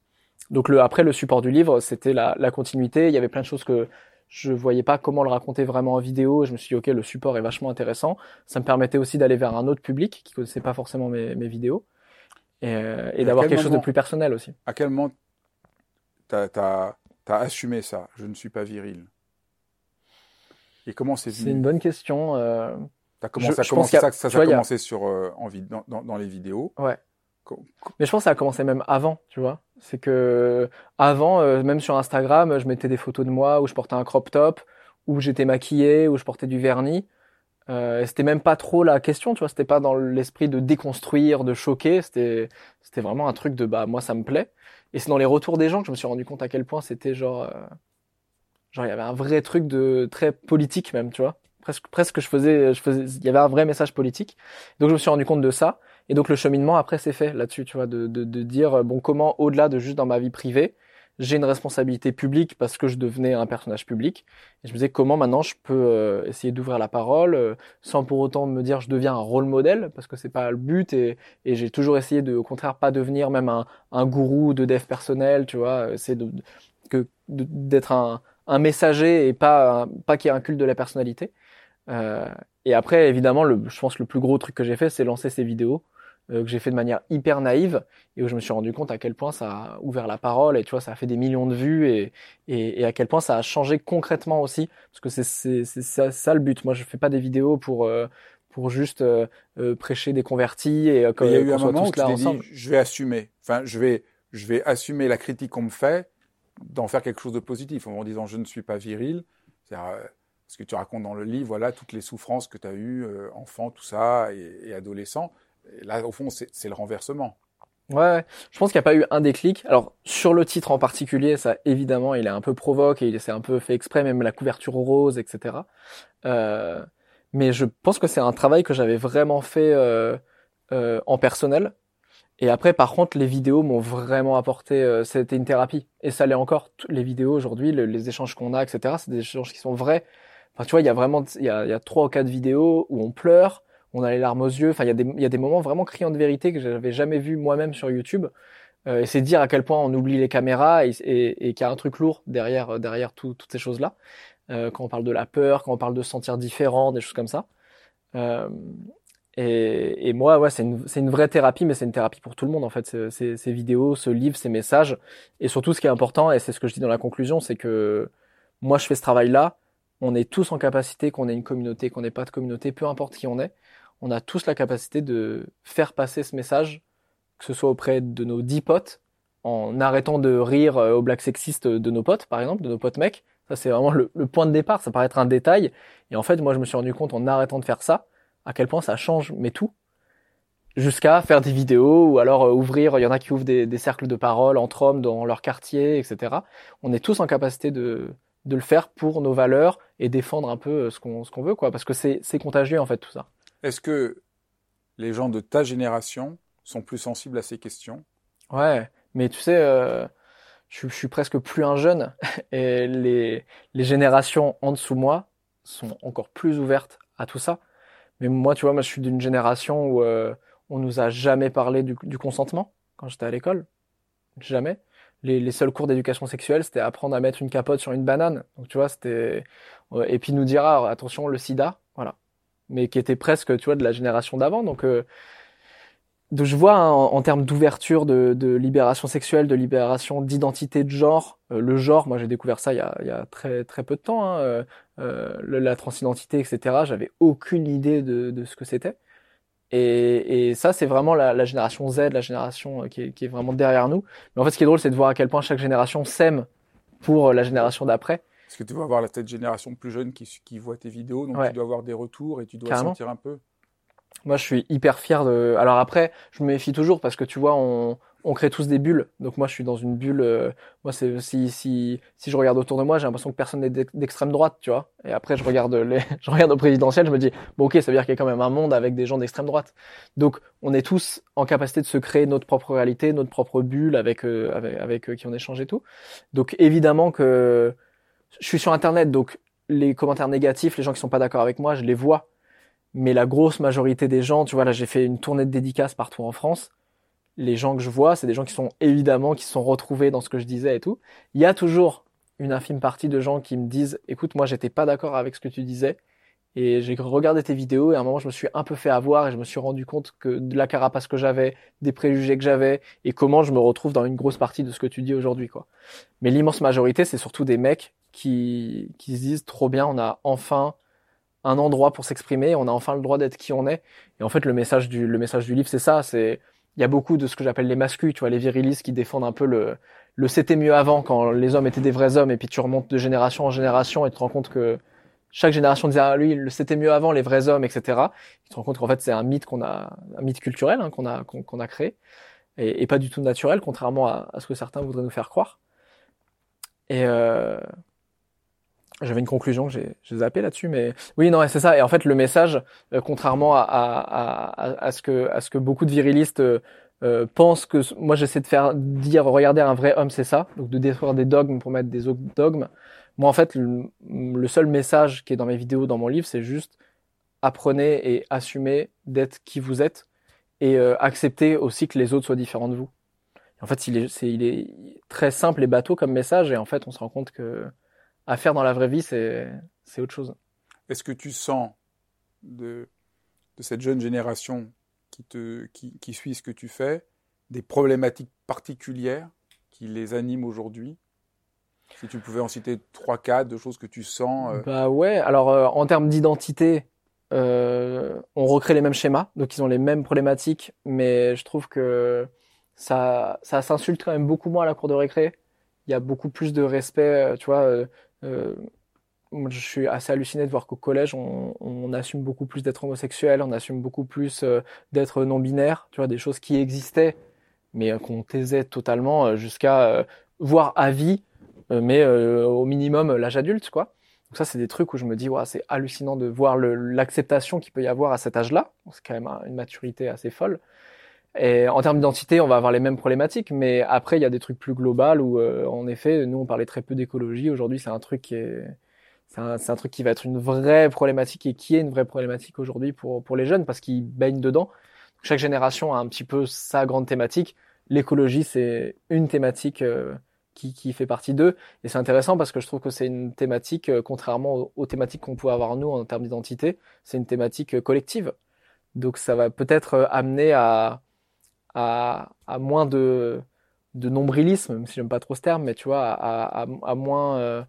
Donc le après le support du livre, c'était la, la continuité. Il y avait plein de choses que je voyais pas comment le raconter vraiment en vidéo. Je me suis dit, ok, le support est vachement intéressant. Ça me permettait aussi d'aller vers un autre public qui connaissait pas forcément mes, mes vidéos et, euh, et d'avoir quelque chose de plus personnel aussi. À quel moment t'as as, as, assumé ça Je ne suis pas viril? Et comment c'est C'est une bonne question. Euh... As commencé, je, ça, ça, ça, a commencé sur euh, en, dans, dans, dans les vidéos. Ouais. Mais je pense que ça a commencé même avant, tu vois. C'est que avant, euh, même sur Instagram, je mettais des photos de moi où je portais un crop top, où j'étais maquillé, où je portais du vernis. Euh, c'était même pas trop la question, tu vois. C'était pas dans l'esprit de déconstruire, de choquer. C'était, c'était vraiment un truc de bah moi ça me plaît. Et c'est dans les retours des gens que je me suis rendu compte à quel point c'était genre, euh, genre il y avait un vrai truc de très politique même, tu vois. Presque, presque je faisais, je faisais, il y avait un vrai message politique. Donc je me suis rendu compte de ça. Et donc le cheminement après c'est fait là-dessus, tu vois, de, de, de, dire bon comment au-delà de juste dans ma vie privée, j'ai une responsabilité publique parce que je devenais un personnage public. Et je me disais comment maintenant je peux euh, essayer d'ouvrir la parole euh, sans pour autant me dire je deviens un rôle modèle parce que c'est pas le but et, et j'ai toujours essayé de au contraire pas devenir même un, un gourou de dev personnel, tu vois, c'est de, que d'être un, un messager et pas pas qu'il y ait un culte de la personnalité. Euh, et après évidemment le, je pense que le plus gros truc que j'ai fait c'est lancer ces vidéos euh, que j'ai fait de manière hyper naïve et où je me suis rendu compte à quel point ça a ouvert la parole et tu vois ça a fait des millions de vues et, et, et à quel point ça a changé concrètement aussi. Parce que c'est c'est ça, ça, le but. Moi je fais pas des vidéos pour euh, pour juste euh, euh prêcher des convertis et comme il y a eu un moment où tu t'es dit je vais assumer. Enfin je vais je vais assumer la critique qu'on me fait d'en faire quelque chose de positif en disant je ne suis pas viril. C'est parce que tu racontes dans le livre voilà toutes les souffrances que tu as eues enfant tout ça et, et adolescent là, au fond, c'est le renversement. Ouais, je pense qu'il n'y a pas eu un déclic. Alors sur le titre en particulier, ça évidemment, il est un peu provoque et il s'est un peu fait exprès, même la couverture rose, etc. Euh, mais je pense que c'est un travail que j'avais vraiment fait euh, euh, en personnel. Et après, par contre, les vidéos m'ont vraiment apporté. Euh, c'était une thérapie et ça l'est encore. Les vidéos aujourd'hui, le, les échanges qu'on a, etc. C'est des échanges qui sont vrais. Enfin, tu vois, il y a vraiment, il y a trois ou quatre vidéos où on pleure on a les larmes aux yeux. Enfin, il y, a des, il y a des moments vraiment criants de vérité que j'avais jamais vu moi-même sur YouTube. Euh, et c'est dire à quel point on oublie les caméras et, et, et qu'il y a un truc lourd derrière, euh, derrière tout, toutes ces choses-là. Euh, quand on parle de la peur, quand on parle de se sentir différent, des choses comme ça. Euh, et, et, moi, ouais, c'est une, une, vraie thérapie, mais c'est une thérapie pour tout le monde en fait. Ces, ces vidéos, ce livre, ces messages, et surtout ce qui est important, et c'est ce que je dis dans la conclusion, c'est que moi, je fais ce travail-là. On est tous en capacité, qu'on ait une communauté, qu'on n'ait pas de communauté, peu importe qui on est on a tous la capacité de faire passer ce message, que ce soit auprès de nos dix potes, en arrêtant de rire euh, aux blagues sexistes de nos potes, par exemple, de nos potes mecs. Ça, c'est vraiment le, point de départ. Ça paraît être un détail. Et en fait, moi, je me suis rendu compte en arrêtant de faire ça, à quel point ça change, mais tout. Jusqu'à faire des vidéos ou alors euh, ouvrir, il y en a qui ouvrent des, cercles de parole entre hommes dans leur quartier, etc. On est tous en capacité de, le faire pour nos valeurs et défendre un peu euh, ce qu'on ce qu'on veut, quoi. Parce que c'est contagieux, en fait, tout ça. Est-ce que les gens de ta génération sont plus sensibles à ces questions? Ouais, mais tu sais, euh, je, suis presque plus un jeune et les, les générations en dessous moi sont encore plus ouvertes à tout ça. Mais moi, tu vois, moi, je suis d'une génération où euh, on nous a jamais parlé du, du consentement quand j'étais à l'école. Jamais. Les, les, seuls cours d'éducation sexuelle, c'était apprendre à mettre une capote sur une banane. Donc, tu vois, c'était. Et puis nous dire, ah, attention, le sida, mais qui était presque, tu vois, de la génération d'avant. Donc, euh, donc, je vois hein, en, termes d'ouverture, de, libération sexuelle, de libération d'identité de genre, euh, le genre, moi j'ai découvert ça il y a, très très peu de temps, hein, euh, euh la transidentité, etc. J'avais aucune idée de, ce que c'était. Et, ça, c'est vraiment la, génération Z, la génération qui est, qui est, vraiment derrière nous. Mais en fait, ce qui est drôle, c'est de voir à quel point chaque génération s'aime pour la génération d'après. Parce que tu dois avoir la tête génération plus jeune qui, qui voit tes vidéos, donc tu dois avoir des retours et tu dois sentir un peu. Moi, je suis hyper fier de. Alors après, je me méfie toujours parce que tu vois, on, on crée tous des bulles. Donc moi, je suis dans une bulle. Euh, moi, c'est si si si je regarde autour de moi, j'ai l'impression que personne n'est d'extrême droite, tu vois. Et après, je regarde les, je regarde au présidentiel, je me dis bon, ok, ça veut dire qu'il y a quand même un monde avec des gens d'extrême droite. Donc, on est tous en capacité de se créer notre propre réalité, notre propre bulle avec euh, avec, avec euh, qui on échange et tout. Donc évidemment que je suis sur Internet, donc les commentaires négatifs, les gens qui sont pas d'accord avec moi, je les vois. Mais la grosse majorité des gens, tu vois, là, j'ai fait une tournée de dédicaces partout en France. Les gens que je vois, c'est des gens qui sont évidemment, qui se sont retrouvés dans ce que je disais et tout. Il y a toujours une infime partie de gens qui me disent, écoute, moi, j'étais pas d'accord avec ce que tu disais. Et j'ai regardé tes vidéos et à un moment, je me suis un peu fait avoir et je me suis rendu compte que de la carapace que j'avais, des préjugés que j'avais et comment je me retrouve dans une grosse partie de ce que tu dis aujourd'hui, quoi. Mais l'immense majorité, c'est surtout des mecs qui, qui se disent trop bien, on a enfin un endroit pour s'exprimer, on a enfin le droit d'être qui on est. Et en fait, le message du, le message du livre, c'est ça, c'est, il y a beaucoup de ce que j'appelle les mascus, tu vois, les virilistes qui défendent un peu le, le c'était mieux avant quand les hommes étaient des vrais hommes et puis tu remontes de génération en génération et tu te rends compte que chaque génération disait ah, lui c'était mieux avant les vrais hommes etc tu te rends compte qu'en fait c'est un mythe qu'on a un mythe culturel hein, qu'on a qu'on a créé et, et, pas du tout naturel contrairement à, à, ce que certains voudraient nous faire croire et euh, j'avais une conclusion j'ai zappé là-dessus mais oui non c'est ça. Et en fait le message euh, contrairement à, à, à, ce que à ce que beaucoup de virilistes euh, euh pensent que moi j'essaie de faire dire regardez un vrai homme c'est ça. Donc de détruire des dogmes pour mettre des autres dogmes. Moi, en fait, le, seul message qui est dans mes vidéos, dans mon livre, c'est juste apprenez et assumez d'être qui vous êtes et euh, acceptez aussi que les autres soient différents de vous. en fait, il est, il est très simple et bateau comme message et en fait, on se rend compte que à faire dans la vraie vie, c'est autre chose. Est-ce que tu sens de, de cette jeune génération qui, te, qui, qui suit ce que tu fais des problématiques particulières qui les animent aujourd'hui? Si tu pouvais en citer trois, quatre de choses que tu sens. Euh. Bah ouais. Alors euh, en termes d'identité, euh, on recrée les mêmes schémas, donc ils ont les mêmes problématiques, mais je trouve que ça, ça s'insulte quand même beaucoup moins à la cour de récré. Il y a beaucoup plus de respect, tu vois. Je suis assez halluciné de voir qu'au collège, on, assume beaucoup plus d'être homosexuel, on assume beaucoup plus d'être non-binaire, tu vois, des choses qui existaient, mais qu'on taisait totalement jusqu'à voir à vie euh, mais euh, au minimum l'âge adulte, quoi. Donc ça, c'est des trucs où je me dis, c'est hallucinant de voir l'acceptation qu'il peut y avoir à cet âge-là. C'est quand même une maturité assez folle. Et en termes d'identité, on va avoir les mêmes problématiques, mais après, il y a des trucs plus globaux où, euh, en effet, nous, on parlait très peu d'écologie. Aujourd'hui, c'est un truc qui est, c'est un, truc qui va être une vraie problématique et qui est une vraie problématique aujourd'hui pour, pour les jeunes parce qu'ils baignent dedans. Chaque génération a un petit peu sa grande thématique. L'écologie, c'est une thématique qui, qui fait partie d'eux. Et c'est intéressant parce que je trouve que c'est une thématique, euh, contrairement aux, thématiques qu'on peut avoir nous en termes d'identité, c'est une thématique euh, collective. Donc ça va peut-être euh, amener à, à, à, moins de, de nombrilisme, même si j'aime pas trop ce terme, mais tu vois, à, à, à moins,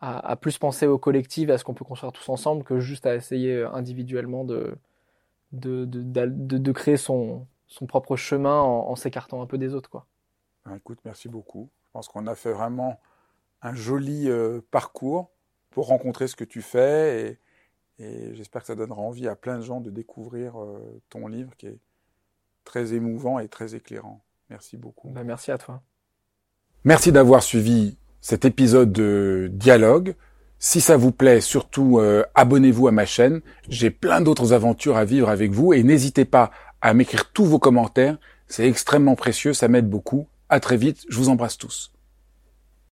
à, à, plus penser au collectif, à ce qu'on peut construire tous ensemble, que juste à essayer individuellement de, de, de, de, créer son, son propre chemin en, s'écartant un peu des autres, quoi. Ben, écoute, merci beaucoup. Je pense qu'on a fait vraiment un joli euh, parcours pour rencontrer ce que tu fais et, et j'espère que ça donnera envie à plein de gens de découvrir euh, ton livre qui est très émouvant et très éclairant. Merci beaucoup. Ben, merci à toi. Merci d'avoir suivi cet épisode de Dialogue. Si ça vous plaît, surtout euh, abonnez-vous à ma chaîne. J'ai plein d'autres aventures à vivre avec vous et n'hésitez pas à m'écrire tous vos commentaires. C'est extrêmement précieux, ça m'aide beaucoup. À très vite, je vous embrasse tous.